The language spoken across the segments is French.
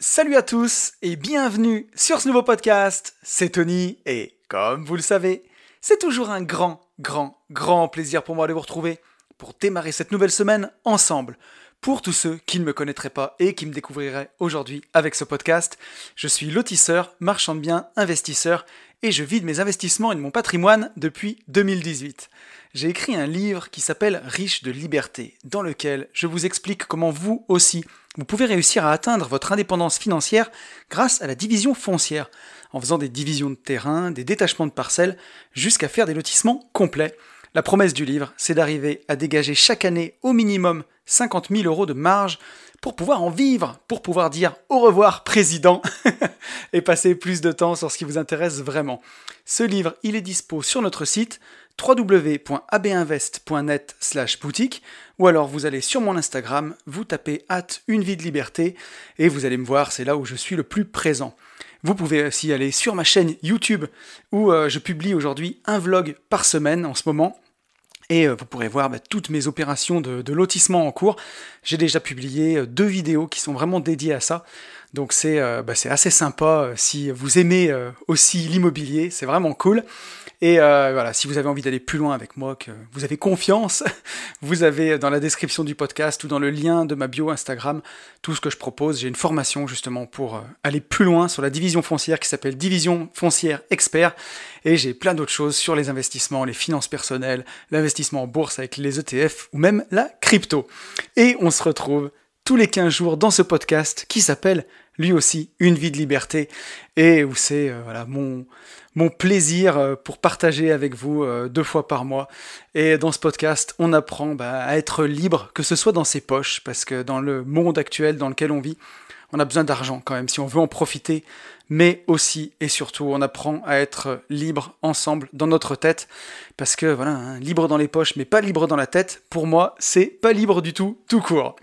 Salut à tous et bienvenue sur ce nouveau podcast. C'est Tony et comme vous le savez, c'est toujours un grand, grand, grand plaisir pour moi de vous retrouver pour démarrer cette nouvelle semaine ensemble. Pour tous ceux qui ne me connaîtraient pas et qui me découvriraient aujourd'hui avec ce podcast, je suis lotisseur, marchand de biens, investisseur et je vide mes investissements et de mon patrimoine depuis 2018 j'ai écrit un livre qui s'appelle Riche de liberté, dans lequel je vous explique comment vous aussi, vous pouvez réussir à atteindre votre indépendance financière grâce à la division foncière, en faisant des divisions de terrain, des détachements de parcelles, jusqu'à faire des lotissements complets. La promesse du livre, c'est d'arriver à dégager chaque année au minimum 50 000 euros de marge pour pouvoir en vivre, pour pouvoir dire au revoir président et passer plus de temps sur ce qui vous intéresse vraiment. Ce livre, il est dispo sur notre site www.abinvest.net slash boutique ou alors vous allez sur mon Instagram, vous tapez hâte une vie de liberté et vous allez me voir, c'est là où je suis le plus présent. Vous pouvez aussi aller sur ma chaîne YouTube où euh, je publie aujourd'hui un vlog par semaine en ce moment. Et euh, vous pourrez voir bah, toutes mes opérations de, lotissement en cours. J'ai déjà publié euh, deux vidéos qui sont vraiment dédiées à ça. Donc c'est bah, assez sympa si vous aimez aussi l'immobilier, c'est vraiment cool. Et euh, voilà, si vous avez envie d'aller plus loin avec moi, que vous avez confiance, vous avez dans la description du podcast ou dans le lien de ma bio Instagram tout ce que je propose. J'ai une formation justement pour euh, aller plus loin sur la division foncière qui s'appelle Division foncière expert. Et j'ai plein d'autres choses sur les investissements, les finances personnelles, l'investissement en bourse avec les ETF ou même la crypto. Et on se retrouve tous les 15 jours dans ce podcast qui s'appelle lui aussi Une vie de liberté et où c'est euh, voilà mon mon plaisir euh, pour partager avec vous euh, deux fois par mois. Et dans ce podcast, on apprend bah, à être libre, que ce soit dans ses poches, parce que dans le monde actuel dans lequel on vit, on a besoin d'argent quand même si on veut en profiter, mais aussi et surtout on apprend à être libre ensemble dans notre tête, parce que voilà, hein, libre dans les poches mais pas libre dans la tête, pour moi c'est pas libre du tout, tout court.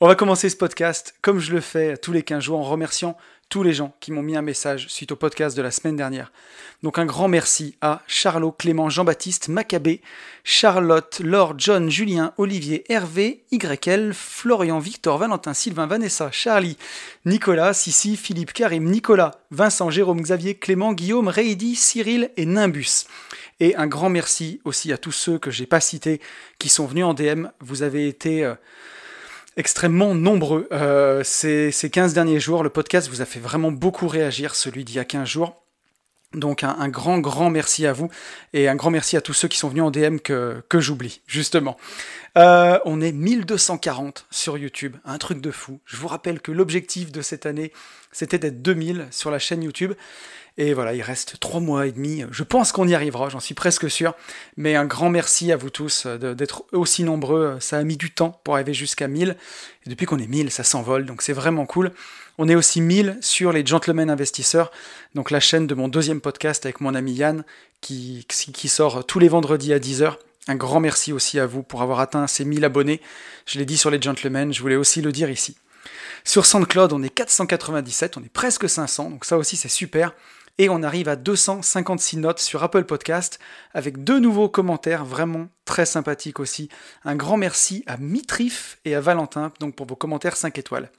On va commencer ce podcast comme je le fais tous les 15 jours en remerciant tous les gens qui m'ont mis un message suite au podcast de la semaine dernière. Donc un grand merci à Charlot, Clément, Jean-Baptiste, Maccabé, Charlotte, Laure, John, Julien, Olivier, Hervé, YL, Florian, Victor, Valentin, Sylvain, Vanessa, Charlie, Nicolas, Sissi, Philippe, Karim, Nicolas, Vincent, Jérôme, Xavier, Clément, Guillaume, Reidi, Cyril et Nimbus. Et un grand merci aussi à tous ceux que j'ai pas cités qui sont venus en DM. Vous avez été... Euh, extrêmement nombreux. Euh, ces, 15 derniers jours, le podcast vous a fait vraiment beaucoup réagir, celui d'il y a 15 jours. Donc un, grand, grand merci à vous et un grand merci à tous ceux qui sont venus en DM que, que j'oublie, justement. Euh, on est 1240 sur YouTube, un truc de fou. Je vous rappelle que l'objectif de cette année, c'était d'être 2000 sur la chaîne YouTube. Et voilà, il reste trois mois et demi. Je pense qu'on y arrivera, j'en suis presque sûr. Mais un grand merci à vous tous euh, d'être aussi nombreux. Ça a mis du temps pour arriver jusqu'à 1000. Et depuis qu'on est 1000, ça s'envole, donc c'est vraiment cool. On est aussi 1000 sur les Gentlemen Investisseurs, donc la chaîne de mon deuxième podcast avec mon ami Yann, qui, sort tous les vendredis à 10h. Un grand merci aussi à vous pour avoir atteint ces 1000 abonnés. Je l'ai dit sur les Gentlemen, je voulais aussi le dire ici. Sur SoundCloud, on est 497, on est presque 500, donc ça aussi c'est super. Et on arrive à 256 notes sur Apple Podcast avec deux nouveaux commentaires vraiment très sympathiques aussi. Un grand merci à Mitrif et à Valentin donc pour vos commentaires 5 étoiles.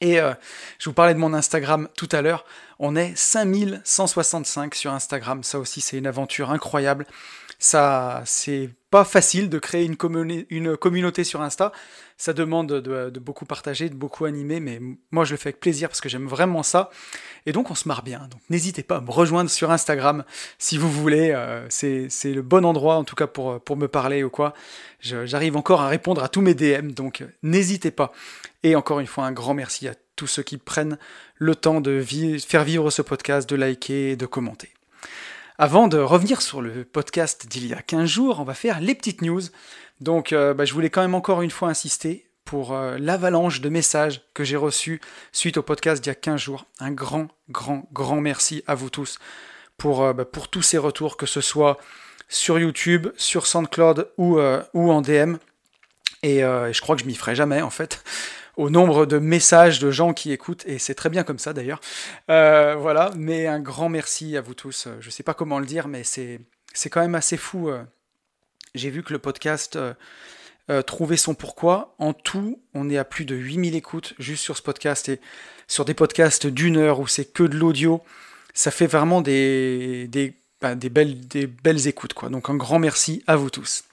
Et euh, je vous parlais de mon Instagram tout à l'heure. On est 5165 sur Instagram. Ça aussi, c'est une aventure incroyable. Ça, c'est pas facile de créer une, communauté sur Insta. Ça demande de, beaucoup partager, de beaucoup animer, mais moi je le fais avec plaisir parce que j'aime vraiment ça. Et donc on se marre bien. Donc n'hésitez pas à me rejoindre sur Instagram si vous voulez. Euh, c'est le bon endroit en tout cas pour, pour me parler ou quoi. J'arrive encore à répondre à tous mes DM, donc n'hésitez pas. Et encore une fois, un grand merci à tous ceux qui prennent le temps de faire vivre ce podcast, de liker et de commenter. Avant de revenir sur le podcast d'il y a 15 jours, on va faire les petites news. Donc euh, bah, je voulais quand même encore une fois insister pour euh, l'avalanche de messages que j'ai reçus suite au podcast d'il y a 15 jours. Un grand, grand, grand merci à vous tous pour, euh, bah, pour tous ces retours, que ce soit sur YouTube, sur SoundCloud ou, ou en DM. Et, je crois que je m'y ferai jamais en fait au nombre de messages de gens qui écoutent, et c'est très bien comme ça d'ailleurs. Euh, voilà, mais un grand merci à vous tous. Je ne sais pas comment le dire, mais c'est, quand même assez fou. Euh. J'ai vu que le podcast euh, trouvait son pourquoi. En tout, on est à plus de 8000 écoutes juste sur ce podcast, et sur des podcasts d'une heure où c'est que de l'audio, ça fait vraiment des, des, des, belles, des belles écoutes. Quoi. Donc un grand merci à vous tous.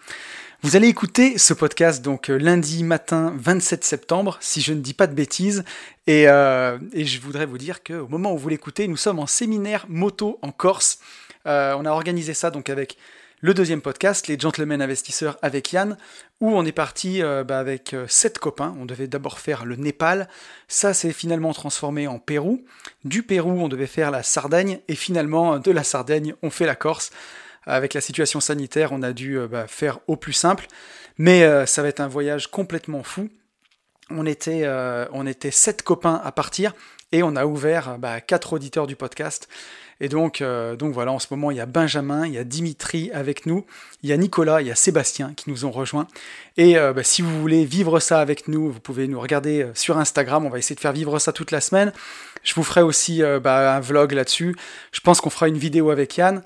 Vous allez écouter ce podcast donc euh, lundi matin 27 septembre, si je ne dis pas de bêtises, et, euh, je voudrais vous dire qu'au moment où vous l'écoutez, nous sommes en séminaire moto en Corse. Euh, on a organisé ça donc avec le deuxième podcast, les Gentlemen Investisseurs avec Yann, où on est parti bah, avec sept copains. On devait d'abord faire le Népal, ça s'est finalement transformé en Pérou. Du Pérou, on devait faire la Sardaigne, et finalement, de la Sardaigne, on fait la Corse. Avec la situation sanitaire, on a dû euh, bah, faire au plus simple, mais ça va être un voyage complètement fou. On était, on était sept copains à partir, et on a ouvert bah, quatre auditeurs du podcast. Et donc, euh, donc voilà, en ce moment, il y a Benjamin, il y a Dimitri avec nous, il y a Nicolas, il y a Sébastien qui nous ont rejoints. Et euh, bah, si vous voulez vivre ça avec nous, vous pouvez nous regarder euh, sur Instagram. On va essayer de faire vivre ça toute la semaine. Je vous ferai aussi un vlog là-dessus. Je pense qu'on fera une vidéo avec Yann.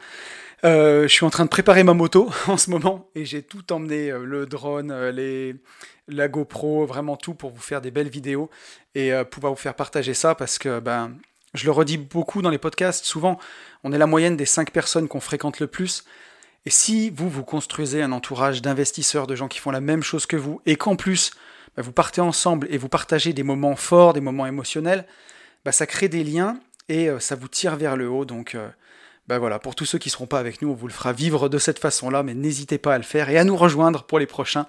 Je suis en train de préparer ma moto en ce moment et j'ai tout emmené, le drone, les, la GoPro, vraiment tout pour vous faire des belles vidéos et pouvoir vous faire partager ça parce que ben, je le redis beaucoup dans les podcasts, souvent on est la moyenne des 5 personnes qu'on fréquente le plus. Et si vous, vous construisez un entourage d'investisseurs, de gens qui font la même chose que vous, et qu'en plus, bah, vous partez ensemble et vous partagez des moments forts, des moments émotionnels, bah, ça crée des liens et euh, ça vous tire vers le haut. Donc bah, voilà, pour tous ceux qui ne seront pas avec nous, on vous le fera vivre de cette façon-là, mais n'hésitez pas à le faire et à nous rejoindre pour les prochains.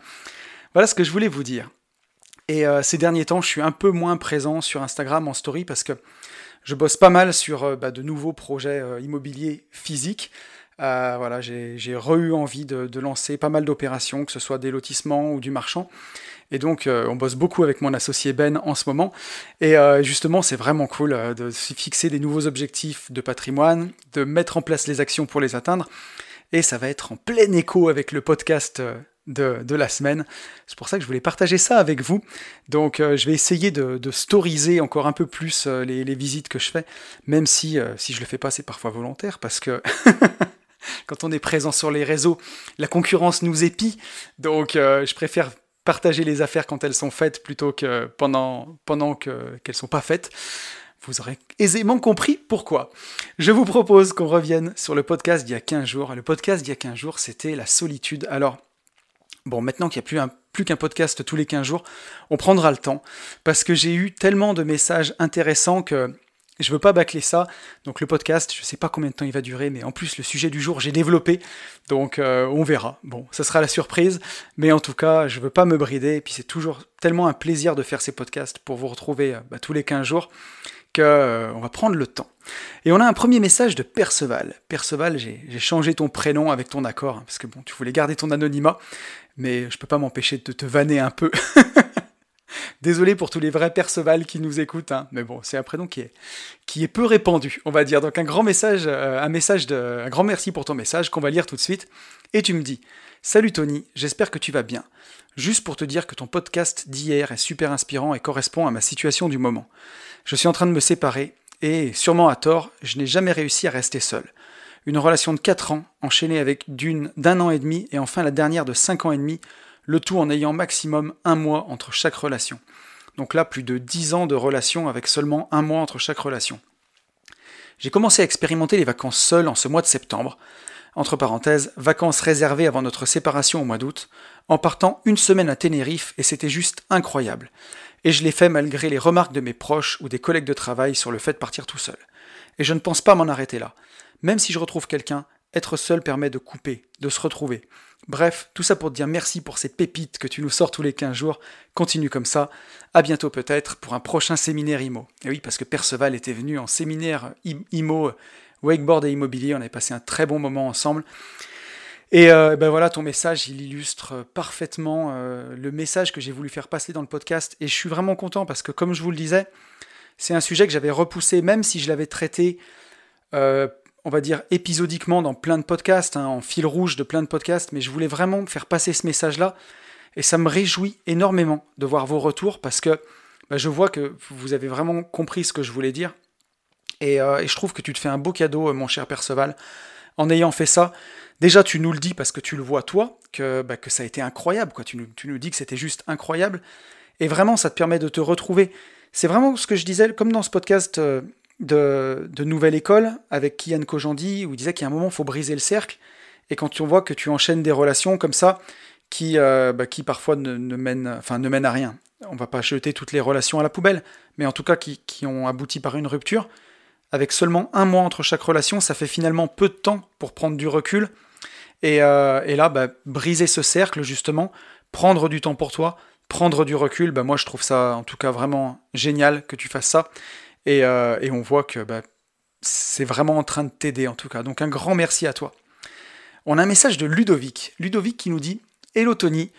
Voilà ce que je voulais vous dire. Et euh, ces derniers temps, je suis un peu moins présent sur Instagram en story parce que je bosse pas mal sur euh, bah, de nouveaux projets euh, immobiliers physiques. Voilà, j'ai re-eu envie de, lancer pas mal d'opérations, que ce soit des lotissements ou du marchand. Et donc, on bosse beaucoup avec mon associé Ben en ce moment. Et justement, c'est vraiment cool de se fixer des nouveaux objectifs de patrimoine, de mettre en place les actions pour les atteindre. Et ça va être en plein écho avec le podcast de, la semaine. C'est pour ça que je voulais partager ça avec vous. Donc euh, je vais essayer de, de, storiser encore un peu plus euh, les, visites que je fais, même si, euh, si je le fais pas, c'est parfois volontaire, parce que quand on est présent sur les réseaux, la concurrence nous épie. Donc je préfère partager les affaires quand elles sont faites plutôt que pendant, pendant qu'elles ne sont pas faites. Vous aurez aisément compris pourquoi. Je vous propose qu'on revienne sur le podcast d'il y a 15 jours. Le podcast d'il y a 15 jours, c'était la solitude. Alors, Bon, maintenant qu'il n'y a plus, plus qu'un podcast tous les 15 jours, on prendra le temps, parce que j'ai eu tellement de messages intéressants que je veux pas bâcler ça. Donc le podcast, je sais pas combien de temps il va durer, mais en plus le sujet du jour, j'ai développé, donc euh, on verra. Bon, ça sera la surprise, mais en tout cas, je veux pas me brider, et puis c'est toujours tellement un plaisir de faire ces podcasts pour vous retrouver euh, bah, tous les 15 jours qu'on euh, va prendre le temps. Et on a un premier message de Perceval. Perceval, j'ai changé ton prénom avec ton accord, hein, parce que bon, tu voulais garder ton anonymat, mais je peux pas m'empêcher de te vanner un peu. Désolé pour tous les vrais Perceval qui nous écoutent, hein, mais bon, c'est un prénom qui est, qui est peu répandu, on va dire. Donc un grand message, euh, un message de, un grand merci pour ton message qu'on va lire tout de suite. Et tu me dis, salut Tony, j'espère que tu vas bien. Juste pour te dire que ton podcast d'hier est super inspirant et correspond à ma situation du moment. Je suis en train de me séparer et, sûrement à tort, je n'ai jamais réussi à rester seul. Une relation de 4 ans, enchaînée avec d'une d'un an et demi, et enfin la dernière de 5 ans et demi, le tout en ayant maximum un mois entre chaque relation. Donc là, plus de 10 ans de relation avec seulement un mois entre chaque relation. J'ai commencé à expérimenter les vacances seules en ce mois de septembre, entre parenthèses, vacances réservées avant notre séparation au mois d'août, en partant une semaine à Tenerife, et c'était juste incroyable et je l'ai fait malgré les remarques de mes proches ou des collègues de travail sur le fait de partir tout seul. Et je ne pense pas m'en arrêter là. Même si je retrouve quelqu'un, être seul permet de couper, de se retrouver. Bref, tout ça pour te dire merci pour ces pépites que tu nous sors tous les 15 jours. Continue comme ça. À bientôt peut-être pour un prochain séminaire IMO. Et oui, parce que Perceval était venu en séminaire IMO, wakeboard et immobilier. On avait passé un très bon moment ensemble. Et euh, ben voilà, ton message, il illustre parfaitement euh, le message que j'ai voulu faire passer dans le podcast. Et je suis vraiment content parce que, comme je vous le disais, c'est un sujet que j'avais repoussé, même si je l'avais traité, euh, on va dire, épisodiquement dans plein de podcasts, hein, en fil rouge de plein de podcasts. Mais je voulais vraiment faire passer ce message-là. Et ça me réjouit énormément de voir vos retours parce que ben, je vois que vous avez vraiment compris ce que je voulais dire. Et, et je trouve que tu te fais un beau cadeau, mon cher Perceval, en ayant fait ça. Déjà, tu nous le dis parce que tu le vois toi, que, bah, ça a été incroyable. Quoi. Tu, nous, tu nous dis que c'était juste incroyable. Et vraiment, ça te permet de te retrouver. c'est vraiment ce que je disais, comme dans ce podcast euh, de, Nouvelle École avec Kian Kojandi, où il disait qu'il y a un moment, il faut briser le cercle. Et quand on voit que tu enchaînes des relations comme ça, qui, euh, bah, qui parfois ne, mènent, enfin, ne mènent à rien, on va pas jeter toutes les relations à la poubelle, mais en tout cas qui, ont abouti par une rupture, avec seulement un mois entre chaque relation, ça fait finalement peu de temps pour prendre du recul. Et, euh, là, bah, briser ce cercle, justement, prendre du temps pour toi, prendre du recul, bah, moi je trouve ça en tout cas vraiment génial que tu fasses ça. Et, euh, on voit que bah, c'est vraiment en train de t'aider en tout cas. Donc un grand merci à toi. On a un message de Ludovic. Ludovic qui nous dit Hello Tony,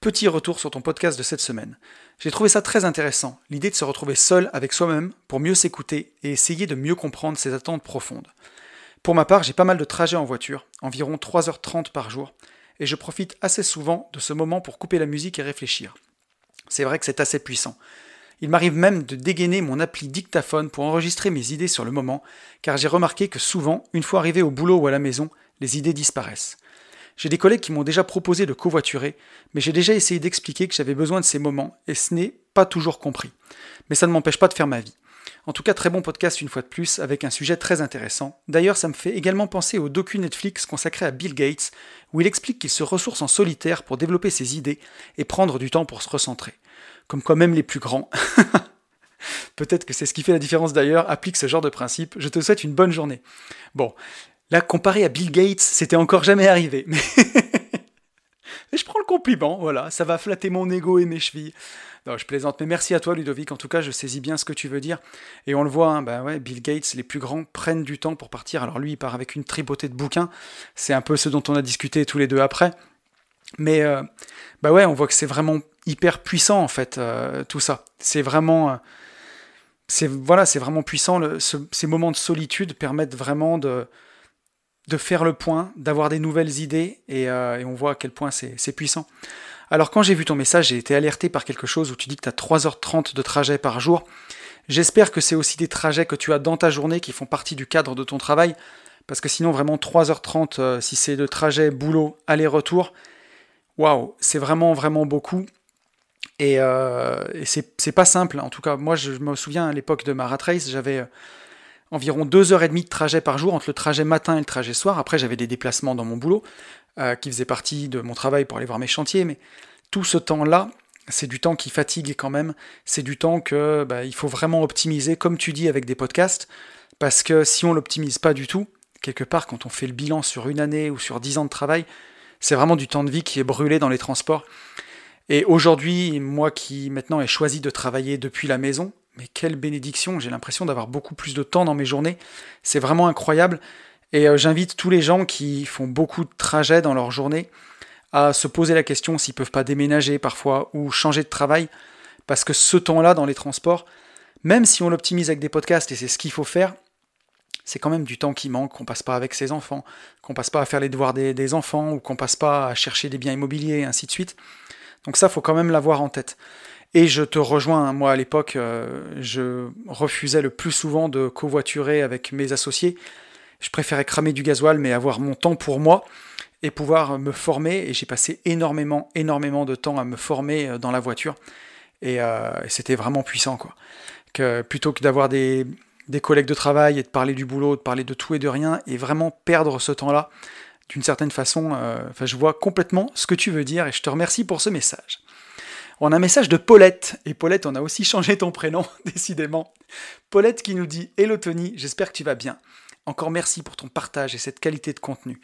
petit retour sur ton podcast de cette semaine. J'ai trouvé ça très intéressant, l'idée de se retrouver seul avec soi-même pour mieux s'écouter et essayer de mieux comprendre ses attentes profondes. Pour ma part, j'ai pas mal de trajets en voiture, environ 3h30 par jour, et je profite assez souvent de ce moment pour couper la musique et réfléchir. C'est vrai que c'est assez puissant. Il m'arrive même de dégainer mon appli dictaphone pour enregistrer mes idées sur le moment, car j'ai remarqué que souvent, une fois arrivé au boulot ou à la maison, les idées disparaissent. J'ai des collègues qui m'ont déjà proposé de covoiturer, mais j'ai déjà essayé d'expliquer que j'avais besoin de ces moments, et ce n'est pas toujours compris. Mais ça ne m'empêche pas de faire ma vie. En tout cas, très bon podcast une fois de plus, avec un sujet très intéressant. D'ailleurs, ça me fait également penser au docu Netflix consacré à Bill Gates, où il explique qu'il se ressource en solitaire pour développer ses idées et prendre du temps pour se recentrer. Comme quoi même les plus grands. Peut-être que c'est ce qui fait la différence d'ailleurs, applique ce genre de principe. Je te souhaite une bonne journée. Bon, là, comparé à Bill Gates, c'était encore jamais arrivé. Mais je prends le compliment, voilà, ça va flatter mon ego et mes chevilles. Non, je plaisante, mais merci à toi Ludovic, en tout cas je saisis bien ce que tu veux dire. Et on le voit, hein, bah ouais, Bill Gates, les plus grands, prennent du temps pour partir. Alors lui, il part avec une tripotée de bouquins, c'est un peu ce dont on a discuté tous les deux après. Mais euh, bah ouais, on voit que c'est vraiment hyper puissant en fait, euh, tout ça. C'est vraiment... Euh, voilà, c'est vraiment puissant. ces moments de solitude permettent vraiment de, faire le point, d'avoir des nouvelles idées, et, et, on voit à quel point c'est puissant. Alors quand j'ai vu ton message, j'ai été alerté par quelque chose où tu dis que tu as 3h30 de trajet par jour. J'espère que c'est aussi des trajets que tu as dans ta journée qui font partie du cadre de ton travail, parce que sinon vraiment 3h30, euh, si c'est de trajet, boulot, aller-retour, waouh, c'est vraiment vraiment beaucoup. Et, euh, c'est pas simple, en tout cas moi je me souviens à l'époque de ma race, j'avais euh, environ 2h30 de trajet par jour entre le trajet matin et le trajet soir. Après, j'avais des déplacements dans mon boulot. Euh, qui faisait partie de mon travail pour aller voir mes chantiers, mais tout ce temps-là, c'est du temps qui fatigue quand même, c'est du temps que bah, il faut vraiment optimiser, comme tu dis avec des podcasts, parce que si on l'optimise pas du tout, quelque part quand on fait le bilan sur une année ou sur dix ans de travail, c'est vraiment du temps de vie qui est brûlé dans les transports. Et aujourd'hui, moi qui maintenant ai choisi de travailler depuis la maison, mais quelle bénédiction, j'ai l'impression d'avoir beaucoup plus de temps dans mes journées, c'est vraiment incroyable. Et euh, j'invite tous les gens qui font beaucoup de trajets dans leur journée à se poser la question s'ils peuvent pas déménager parfois ou changer de travail, parce que ce temps-là dans les transports, même si on l'optimise avec des podcasts et c'est ce qu'il faut faire, c'est quand même du temps qui manque, qu'on passe pas avec ses enfants, qu'on passe pas à faire les devoirs des, enfants ou qu'on passe pas à chercher des biens immobiliers et ainsi de suite. Donc ça, faut quand même l'avoir en tête. Et je te rejoins, hein, moi à l'époque, euh, je refusais le plus souvent de covoiturer avec mes associés je préférais cramer du gasoil, mais avoir mon temps pour moi et pouvoir me former. Et j'ai passé énormément, énormément de temps à me former euh, dans la voiture. Euh, et, c'était vraiment puissant, quoi. Que, plutôt que d'avoir des, collègues de travail et de parler du boulot, de parler de tout et de rien, et vraiment perdre ce temps-là, d'une certaine façon, euh, je vois complètement ce que tu veux dire, et je te remercie pour ce message. On a un message de Paulette, et Paulette, on a aussi changé ton prénom, décidément. Paulette qui nous dit Hello Tony, j'espère que tu vas bien. Encore merci pour ton partage et cette qualité de contenu.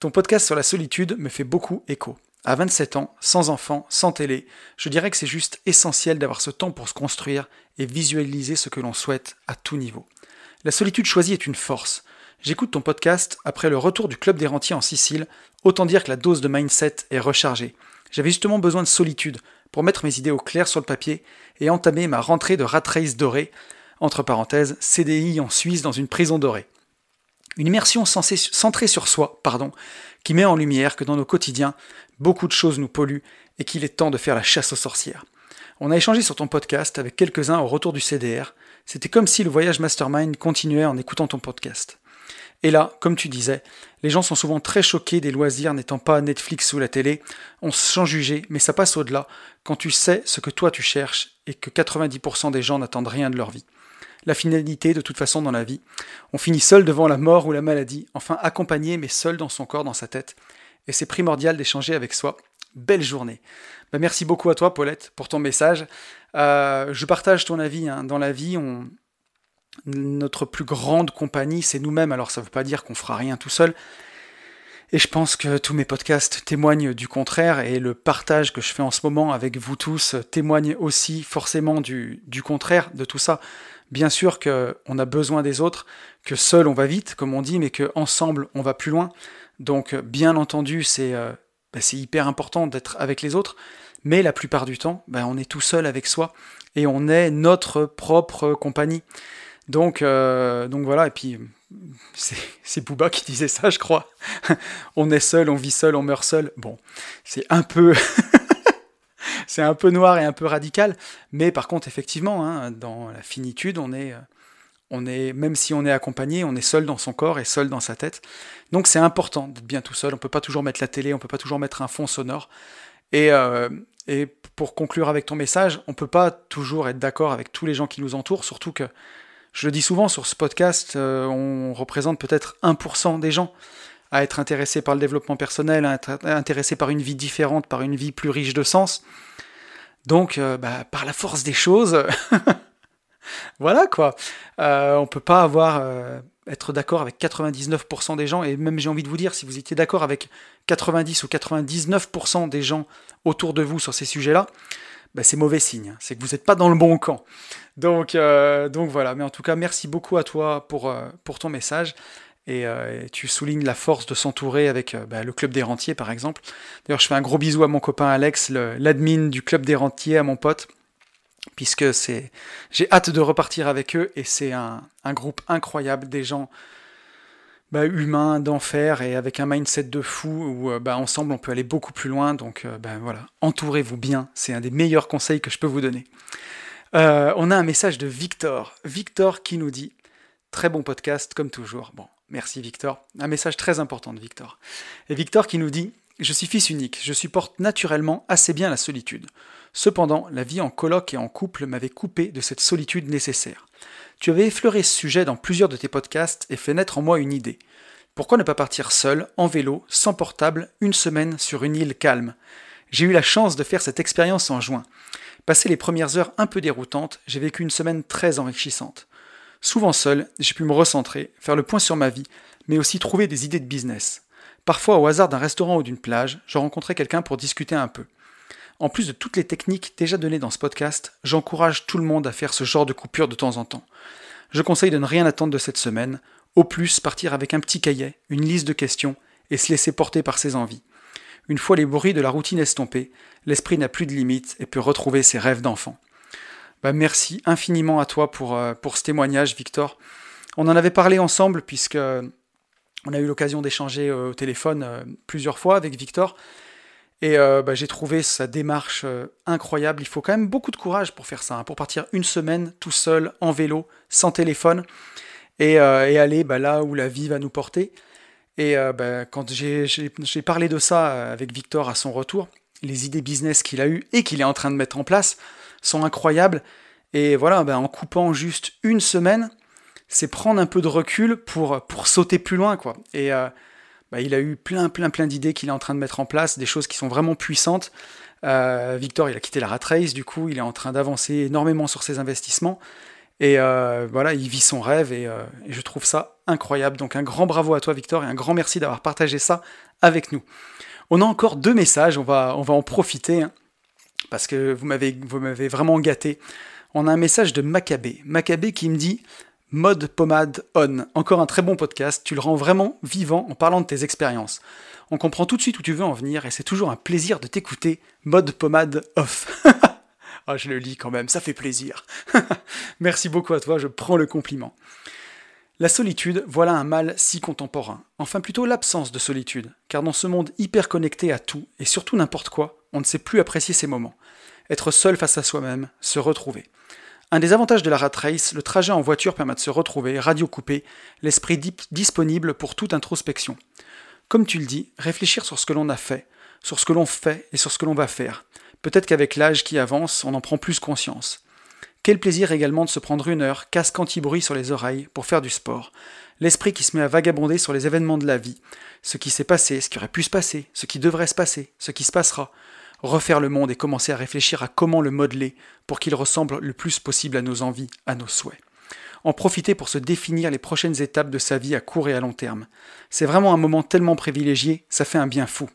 Ton podcast sur la solitude me fait beaucoup écho. À 27 ans, sans enfant, sans télé, je dirais que c'est juste essentiel d'avoir ce temps pour se construire et visualiser ce que l'on souhaite à tout niveau. La solitude choisie est une force. J'écoute ton podcast après le retour du club des rentiers en Sicile, autant dire que la dose de mindset est rechargée. J'avais justement besoin de solitude pour mettre mes idées au clair sur le papier et entamer ma rentrée de rat race dorée, entre parenthèses, CDI en Suisse dans une prison dorée. Une immersion centrée sur soi, pardon, qui met en lumière que dans nos quotidiens, beaucoup de choses nous polluent et qu'il est temps de faire la chasse aux sorcières. On a échangé sur ton podcast avec quelques-uns au retour du CDR. C'était comme si le voyage mastermind continuait en écoutant ton podcast. Et là, comme tu disais, les gens sont souvent très choqués des loisirs n'étant pas Netflix ou la télé. On se sent juger, mais ça passe au-delà quand tu sais ce que toi tu cherches et que 90% des gens n'attendent rien de leur vie. La finalité, de toute façon, dans la vie, on finit seul devant la mort ou la maladie, enfin accompagné mais seul dans son corps, dans sa tête. Et c'est primordial d'échanger avec soi. Belle journée. Bah, merci beaucoup à toi, Paulette, pour ton message. Euh, je partage ton avis. Hein. Dans la vie, on... notre plus grande compagnie, c'est nous-mêmes. Alors ça ne veut pas dire qu'on fera rien tout seul, et je pense que tous mes podcasts témoignent du contraire et le partage que je fais en ce moment avec vous tous témoigne aussi forcément du, contraire de tout ça. Bien sûr qu'on a besoin des autres, que seul on va vite, comme on dit, mais qu'ensemble on va plus loin. Donc bien entendu, c'est euh, bah, hyper important d'être avec les autres, mais la plupart du temps, bah, on est tout seul avec soi et on est notre propre compagnie. Donc, euh, donc voilà, et puis c'est Booba qui disait ça, je crois. on est seul, on vit seul, on meurt seul. Bon, c'est un peu. c'est un peu noir et un peu radical, mais par contre, effectivement, hein, dans la finitude, on est, on est, même si on est accompagné, on est seul dans son corps et seul dans sa tête. Donc c'est important d'être bien tout seul. On peut pas toujours mettre la télé, on peut pas toujours mettre un fond sonore. Et, euh, et pour conclure avec ton message, on peut pas toujours être d'accord avec tous les gens qui nous entourent, surtout que je le dis souvent sur ce podcast, euh, on représente peut-être 1% des gens à être intéressés par le développement personnel, à être intéressés par une vie différente, par une vie plus riche de sens. Donc, euh, bah, par la force des choses, voilà quoi. Euh, on peut pas avoir être d'accord avec 99% des gens, et même j'ai envie de vous dire, si vous étiez d'accord avec 90 ou 99% des gens autour de vous sur ces sujets-là, bah, c'est mauvais signe, c'est que vous n'êtes pas dans le bon camp. Donc, euh, donc voilà, mais en tout cas, merci beaucoup à toi pour, euh, ton message. Euh, et, tu soulignes la force de s'entourer avec bah, le Club des Rentiers, par exemple. D'ailleurs, je fais un gros bisou à mon copain Alex, l'admin du Club des Rentiers, à mon pote, puisque j'ai hâte de repartir avec eux, et c'est un, un, groupe incroyable, des gens bah, humains, d'enfer, et avec un mindset de fou, où bah, ensemble on peut aller beaucoup plus loin. Donc bah, voilà, entourez-vous bien, c'est un des meilleurs conseils que je peux vous donner. Euh, on a un message de Victor. Victor qui nous dit Très bon podcast, comme toujours. Bon, merci Victor. Un message très important de Victor. Et Victor qui nous dit Je suis fils unique, je supporte naturellement assez bien la solitude. Cependant, la vie en colloque et en couple m'avait coupé de cette solitude nécessaire. Tu avais effleuré ce sujet dans plusieurs de tes podcasts et fait naître en moi une idée. Pourquoi ne pas partir seul, en vélo, sans portable, une semaine sur une île calme? J'ai eu la chance de faire cette expérience en juin. Passé les premières heures un peu déroutantes, j'ai vécu une semaine très enrichissante. Souvent seul, j'ai pu me recentrer, faire le point sur ma vie, mais aussi trouver des idées de business. Parfois, au hasard d'un restaurant ou d'une plage, je rencontrais quelqu'un pour discuter un peu. En plus de toutes les techniques déjà données dans ce podcast, j'encourage tout le monde à faire ce genre de coupure de temps en temps. Je conseille de ne rien attendre de cette semaine, au plus partir avec un petit cahier, une liste de questions, et se laisser porter par ses envies. Une fois les bruits de la routine estompés, l'esprit n'a plus de limites et peut retrouver ses rêves d'enfant. Bah, merci infiniment à toi pour, euh, pour ce témoignage, Victor. On en avait parlé ensemble puisque on a eu l'occasion d'échanger euh, au téléphone euh, plusieurs fois avec Victor. Et bah, j'ai trouvé sa démarche incroyable. Il faut quand même beaucoup de courage pour faire ça, hein, pour partir une semaine tout seul, en vélo, sans téléphone, et, aller bah, là où la vie va nous porter. Et euh, ben, quand j'ai parlé de ça euh, avec Victor à son retour, les idées business qu'il a eues et qu'il est en train de mettre en place sont incroyables. Et voilà, en coupant juste une semaine, c'est prendre un peu de recul pour, sauter plus loin. quoi. Et euh, ben, il a eu plein, plein, plein d'idées qu'il est en train de mettre en place, des choses qui sont vraiment puissantes. Victor, il a quitté la rat race, du coup, il est en train d'avancer énormément sur ses investissements. Et euh, voilà, il vit son rêve euh, et, je trouve ça incroyable. Donc un grand bravo à toi Victor et un grand merci d'avoir partagé ça avec nous. On a encore deux messages, on va, on va en profiter hein, parce que vous m'avez, vous m'avez vraiment gâté. On a un message de Maccabé. Maccabé qui me dit Mode pommade on. Encore un très bon podcast, tu le rends vraiment vivant en parlant de tes expériences. On comprend tout de suite où tu veux en venir et c'est toujours un plaisir de t'écouter. Mode pommade off. Ah, je le lis quand même, ça fait plaisir. Merci beaucoup à toi, je prends le compliment. La solitude, voilà un mal si contemporain. Enfin plutôt l'absence de solitude, car dans ce monde hyper connecté à tout, et surtout n'importe quoi, on ne sait plus apprécier ces moments. Être seul face à soi-même, se retrouver. Un des avantages de la rat race, le trajet en voiture permet de se retrouver, radio coupé, l'esprit disponible pour toute introspection. Comme tu le dis, réfléchir sur ce que l'on a fait, sur ce que l'on fait et sur ce que l'on va faire Peut-être qu'avec l'âge qui avance, on en prend plus conscience. Quel plaisir également de se prendre une heure, casque anti-bruit sur les oreilles, pour faire du sport. L'esprit qui se met à vagabonder sur les événements de la vie, ce qui s'est passé, ce qui aurait pu se passer, ce qui devrait se passer, ce qui se passera. Refaire le monde et commencer à réfléchir à comment le modeler pour qu'il ressemble le plus possible à nos envies, à nos souhaits. En profiter pour se définir les prochaines étapes de sa vie à court et à long terme. C'est vraiment un moment tellement privilégié, ça fait un bien fou.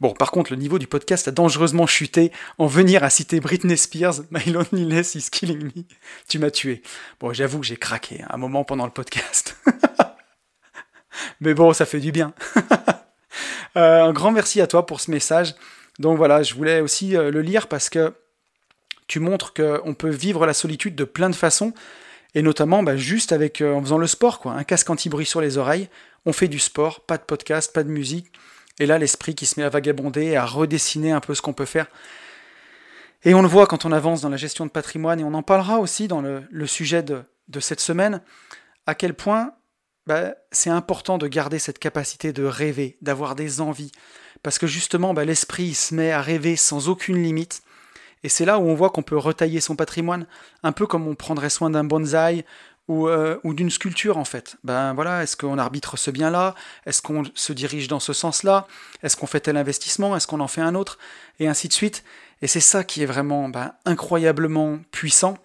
Bon, par contre, le niveau du podcast a dangereusement chuté. En venir à citer Britney Spears, My Loneliness is Killing Me, tu m'as tué. Bon, j'avoue que j'ai craqué un moment pendant le podcast. Mais bon, ça fait du bien. Euh, un grand merci à toi pour ce message. Donc voilà, je voulais aussi euh, le lire parce que tu montres qu'on peut vivre la solitude de plein de façons, et notamment bah, juste avec euh, en faisant le sport, quoi. Un casque anti-bruit sur les oreilles, on fait du sport, pas de podcast, pas de musique, et là, l'esprit qui se met à vagabonder et à redessiner un peu ce qu'on peut faire. Et on le voit quand on avance dans la gestion de patrimoine, et on en parlera aussi dans le, sujet de, cette semaine, à quel point bah, c'est important de garder cette capacité de rêver, d'avoir des envies. Parce que justement, bah, l'esprit se met à rêver sans aucune limite. Et c'est là où on voit qu'on peut retailler son patrimoine, un peu comme on prendrait soin d'un bonsaï euh, ou, d'une sculpture en fait. Ben voilà, est-ce qu'on arbitre ce bien-là? Est-ce qu'on se dirige dans ce sens-là? Est-ce qu'on fait tel investissement? Est-ce qu'on en fait un autre? Et ainsi de suite. Et c'est ça qui est vraiment ben, incroyablement puissant.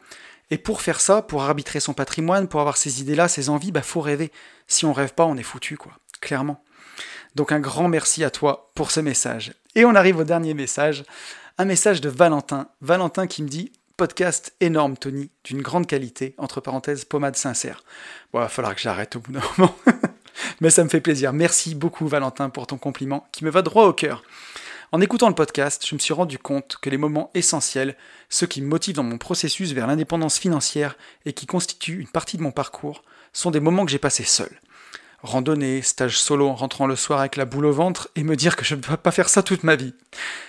Et pour faire ça, pour arbitrer son patrimoine, pour avoir ces idées-là, ces envies, ben faut rêver. Si on rêve pas, on est foutu, quoi. Clairement. Donc un grand merci à toi pour ce message. Et on arrive au dernier message. Un message de Valentin. Valentin qui me dit podcast énorme, Tony, d'une grande qualité, entre parenthèses, pommade sincère. Bon, il va falloir que j'arrête au bout d'un moment. Mais ça me fait plaisir. Merci beaucoup, Valentin, pour ton compliment, qui me va droit au cœur. En écoutant le podcast, je me suis rendu compte que les moments essentiels, ceux qui me motivent dans mon processus vers l'indépendance financière et qui constituent une partie de mon parcours, sont des moments que j'ai passés seul randonnée, stage solo en rentrant le soir avec la boule au ventre et me dire que je ne dois pas faire ça toute ma vie.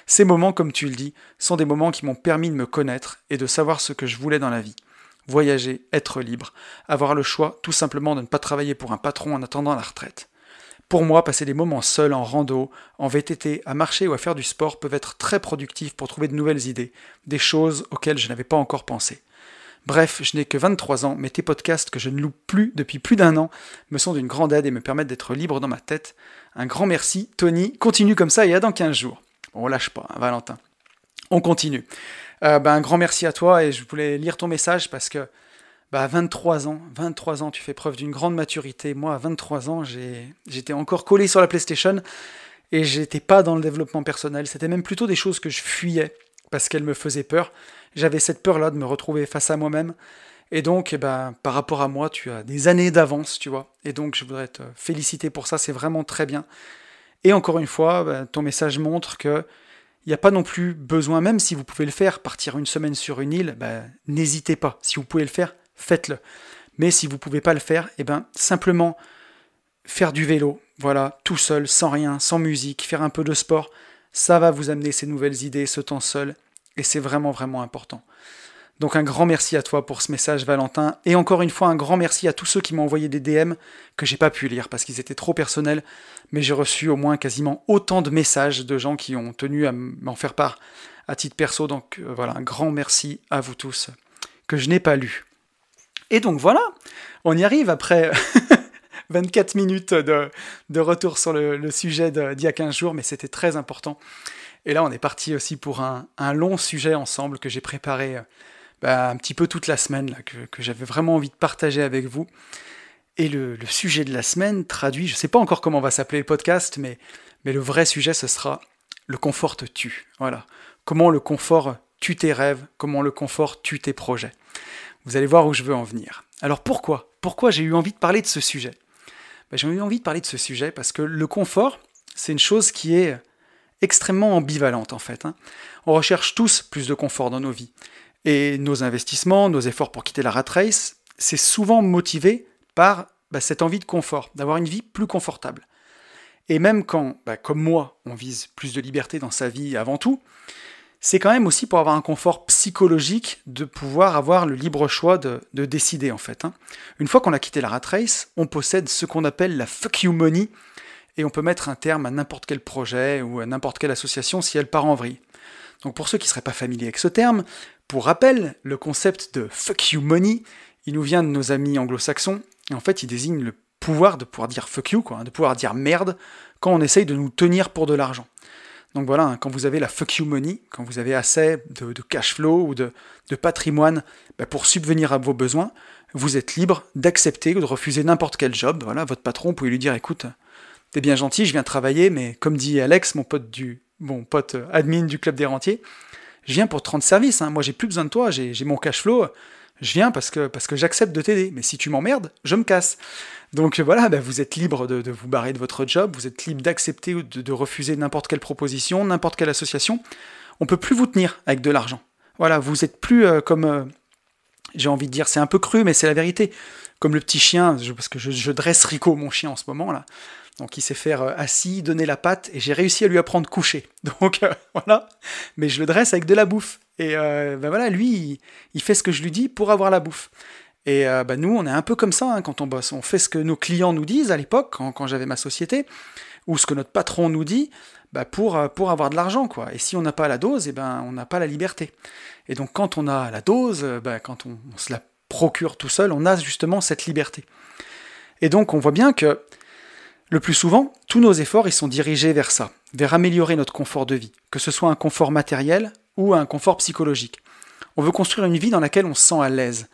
Ces moments, comme tu le dis, sont des moments qui m'ont permis de me connaître et de savoir ce que je voulais dans la vie. Voyager, être libre, avoir le choix tout simplement de ne pas travailler pour un patron en attendant la retraite. Pour moi, passer des moments seuls en rando, en VTT, à marcher ou à faire du sport peuvent être très productifs pour trouver de nouvelles idées, des choses auxquelles je n'avais pas encore pensé. Bref, je n'ai que 23 ans, mais tes podcasts que je ne loupe plus depuis plus d'un an me sont d'une grande aide et me permettent d'être libre dans ma tête. Un grand merci, Tony. Continue comme ça et à dans 15 jours. On lâche pas, hein, Valentin. On continue. Euh, ben, un grand merci à toi et je voulais lire ton message parce que bah, à 23 ans, 23 ans, tu fais preuve d'une grande maturité. Moi, à 23 ans, j'étais encore collé sur la PlayStation et j'étais pas dans le développement personnel. C'était même plutôt des choses que je fuyais parce qu'elles me faisaient peur j'avais cette peur-là de me retrouver face à moi-même. Et donc, eh ben, par rapport à moi, tu as des années d'avance, tu vois. Et donc, je voudrais te féliciter pour ça, c'est vraiment très bien. Et encore une fois, ben, ton message montre que il n'y a pas non plus besoin, même si vous pouvez le faire, partir une semaine sur une île, ben, n'hésitez pas. Si vous pouvez le faire, faites-le. Mais si vous ne pouvez pas le faire, eh ben, simplement faire du vélo, voilà, tout seul, sans rien, sans musique, faire un peu de sport, ça va vous amener ces nouvelles idées, ce temps seul, et c'est vraiment, vraiment important. Donc un grand merci à toi pour ce message Valentin. Et encore une fois, un grand merci à tous ceux qui m'ont envoyé des DM que j'ai pas pu lire parce qu'ils étaient trop personnels. Mais j'ai reçu au moins quasiment autant de messages de gens qui ont tenu à m'en faire part à titre perso. Donc euh, voilà, un grand merci à vous tous que je n'ai pas lu. Et donc voilà, on y arrive après 24 minutes de, retour sur le, sujet d'il y a 15 jours, mais c'était très important. Et là, on est parti aussi pour un, long sujet ensemble que j'ai préparé euh, bah, un petit peu toute la semaine, que, j'avais vraiment envie de partager avec vous. Et le, sujet de la semaine traduit, je ne sais pas encore comment va s'appeler le podcast, mais, mais le vrai sujet, ce sera le confort te tue. Voilà. Comment le confort tue tes rêves, comment le confort tue tes projets. Vous allez voir où je veux en venir. Alors pourquoi? Pourquoi j'ai eu envie de parler de ce sujet? Bah, J'ai eu envie de parler de ce sujet parce que le confort, c'est une chose qui est extrêmement ambivalente en fait. Hein. On recherche tous plus de confort dans nos vies. Et nos investissements, nos efforts pour quitter la rat race, c'est souvent motivé par bah, cette envie de confort, d'avoir une vie plus confortable. Et même quand, bah, comme moi, on vise plus de liberté dans sa vie avant tout, c'est quand même aussi pour avoir un confort psychologique de pouvoir avoir le libre choix de, décider en fait. Hein. Une fois qu'on a quitté la rat race, on possède ce qu'on appelle la fuck you money, et on peut mettre un terme à n'importe quel projet ou à n'importe quelle association si elle part en vrille. Donc pour ceux qui ne seraient pas familiers avec ce terme, pour rappel, le concept de fuck you money, il nous vient de nos amis anglo-saxons, et en fait il désigne le pouvoir de pouvoir dire fuck you, quoi, de pouvoir dire merde quand on essaye de nous tenir pour de l'argent. Donc voilà, hein, quand vous avez la fuck you money, quand vous avez assez de, cash flow ou de, patrimoine bah, pour subvenir à vos besoins, vous êtes libre d'accepter ou de refuser n'importe quel job. Voilà, votre patron, vous pouvez lui dire écoute, t'es bien gentil, je viens travailler, mais comme dit Alex, mon pote du mon pote admin du club des rentiers, je viens pour te rendre service. Hein. Moi, j'ai plus besoin de toi, j'ai mon cash flow. Je viens parce que, parce que j'accepte de t'aider. Mais si tu m'emmerdes, je me casse. Donc voilà, bah, vous êtes libre de, vous barrer de votre job, vous êtes libre d'accepter ou de, refuser n'importe quelle proposition, n'importe quelle association. On peut plus vous tenir avec de l'argent. Voilà, vous êtes plus euh, comme, euh, j'ai envie de dire, c'est un peu cru, mais c'est la vérité. Comme le petit chien, parce que je, dresse Rico, mon chien, en ce moment là. Donc il sait faire euh, assis, donner la patte, et j'ai réussi à lui apprendre coucher. Donc voilà, mais je le dresse avec de la bouffe. Et ben voilà, lui, il, fait ce que je lui dis pour avoir la bouffe. Et ben nous, on est un peu comme ça hein, quand on bosse. On fait ce que nos clients nous disent à l'époque, quand, j'avais ma société, ou ce que notre patron nous dit, bah pour, pour avoir de l'argent. quoi. Et si on n'a pas la dose, eh ben, on n'a pas la liberté. Et donc quand on a la dose, ben, quand on, se la procure tout seul, on a justement cette liberté. Et donc on voit bien que le plus souvent, tous nos efforts ils sont dirigés vers ça, vers améliorer notre confort de vie, que ce soit un confort matériel ou un confort psychologique. On veut construire une vie dans laquelle on se sent à l'aise.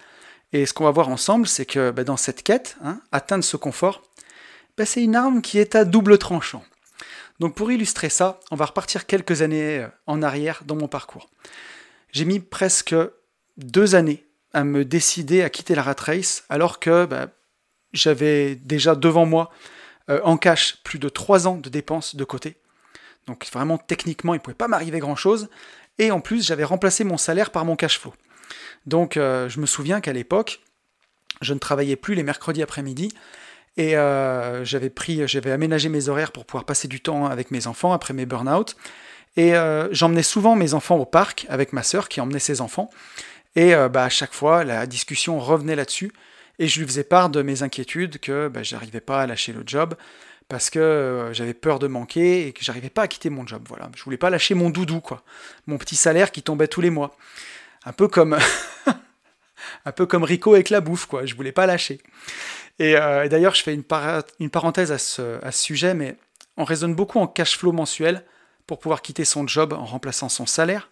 Et ce qu'on va voir ensemble, c'est que ben, dans cette quête, hein, atteindre ce confort, ben, c'est une arme qui est à double tranchant. Donc pour illustrer ça, on va repartir quelques années euh, en arrière dans mon parcours. J'ai mis presque deux années à me décider à quitter la rat race, alors que bah, j'avais déjà devant moi euh, en cash plus de trois ans de dépenses de côté. Donc vraiment techniquement, il ne pouvait pas m'arriver grand-chose. Et en plus, j'avais remplacé mon salaire par mon cash flow. Donc euh, je me souviens qu'à l'époque, je ne travaillais plus les mercredis après-midi. Et euh, j'avais pris, j'avais aménagé mes horaires pour pouvoir passer du temps avec mes enfants après mes burn-out. Et euh, j'emmenais souvent mes enfants au parc avec ma sœur qui emmenait ses enfants. Et bah, à chaque fois, la discussion revenait là-dessus. Et je lui faisais part de mes inquiétudes que bah, j'arrivais pas à lâcher le job parce que j'avais peur de manquer et que j'arrivais pas à quitter mon job. Voilà, je voulais pas lâcher mon doudou, quoi, mon petit salaire qui tombait tous les mois. Un peu comme, un peu comme Rico avec la bouffe, quoi. Je voulais pas lâcher. Et, d'ailleurs, je fais une, parenthèse à ce, à ce sujet, mais on raisonne beaucoup en cash flow mensuel pour pouvoir quitter son job en remplaçant son salaire.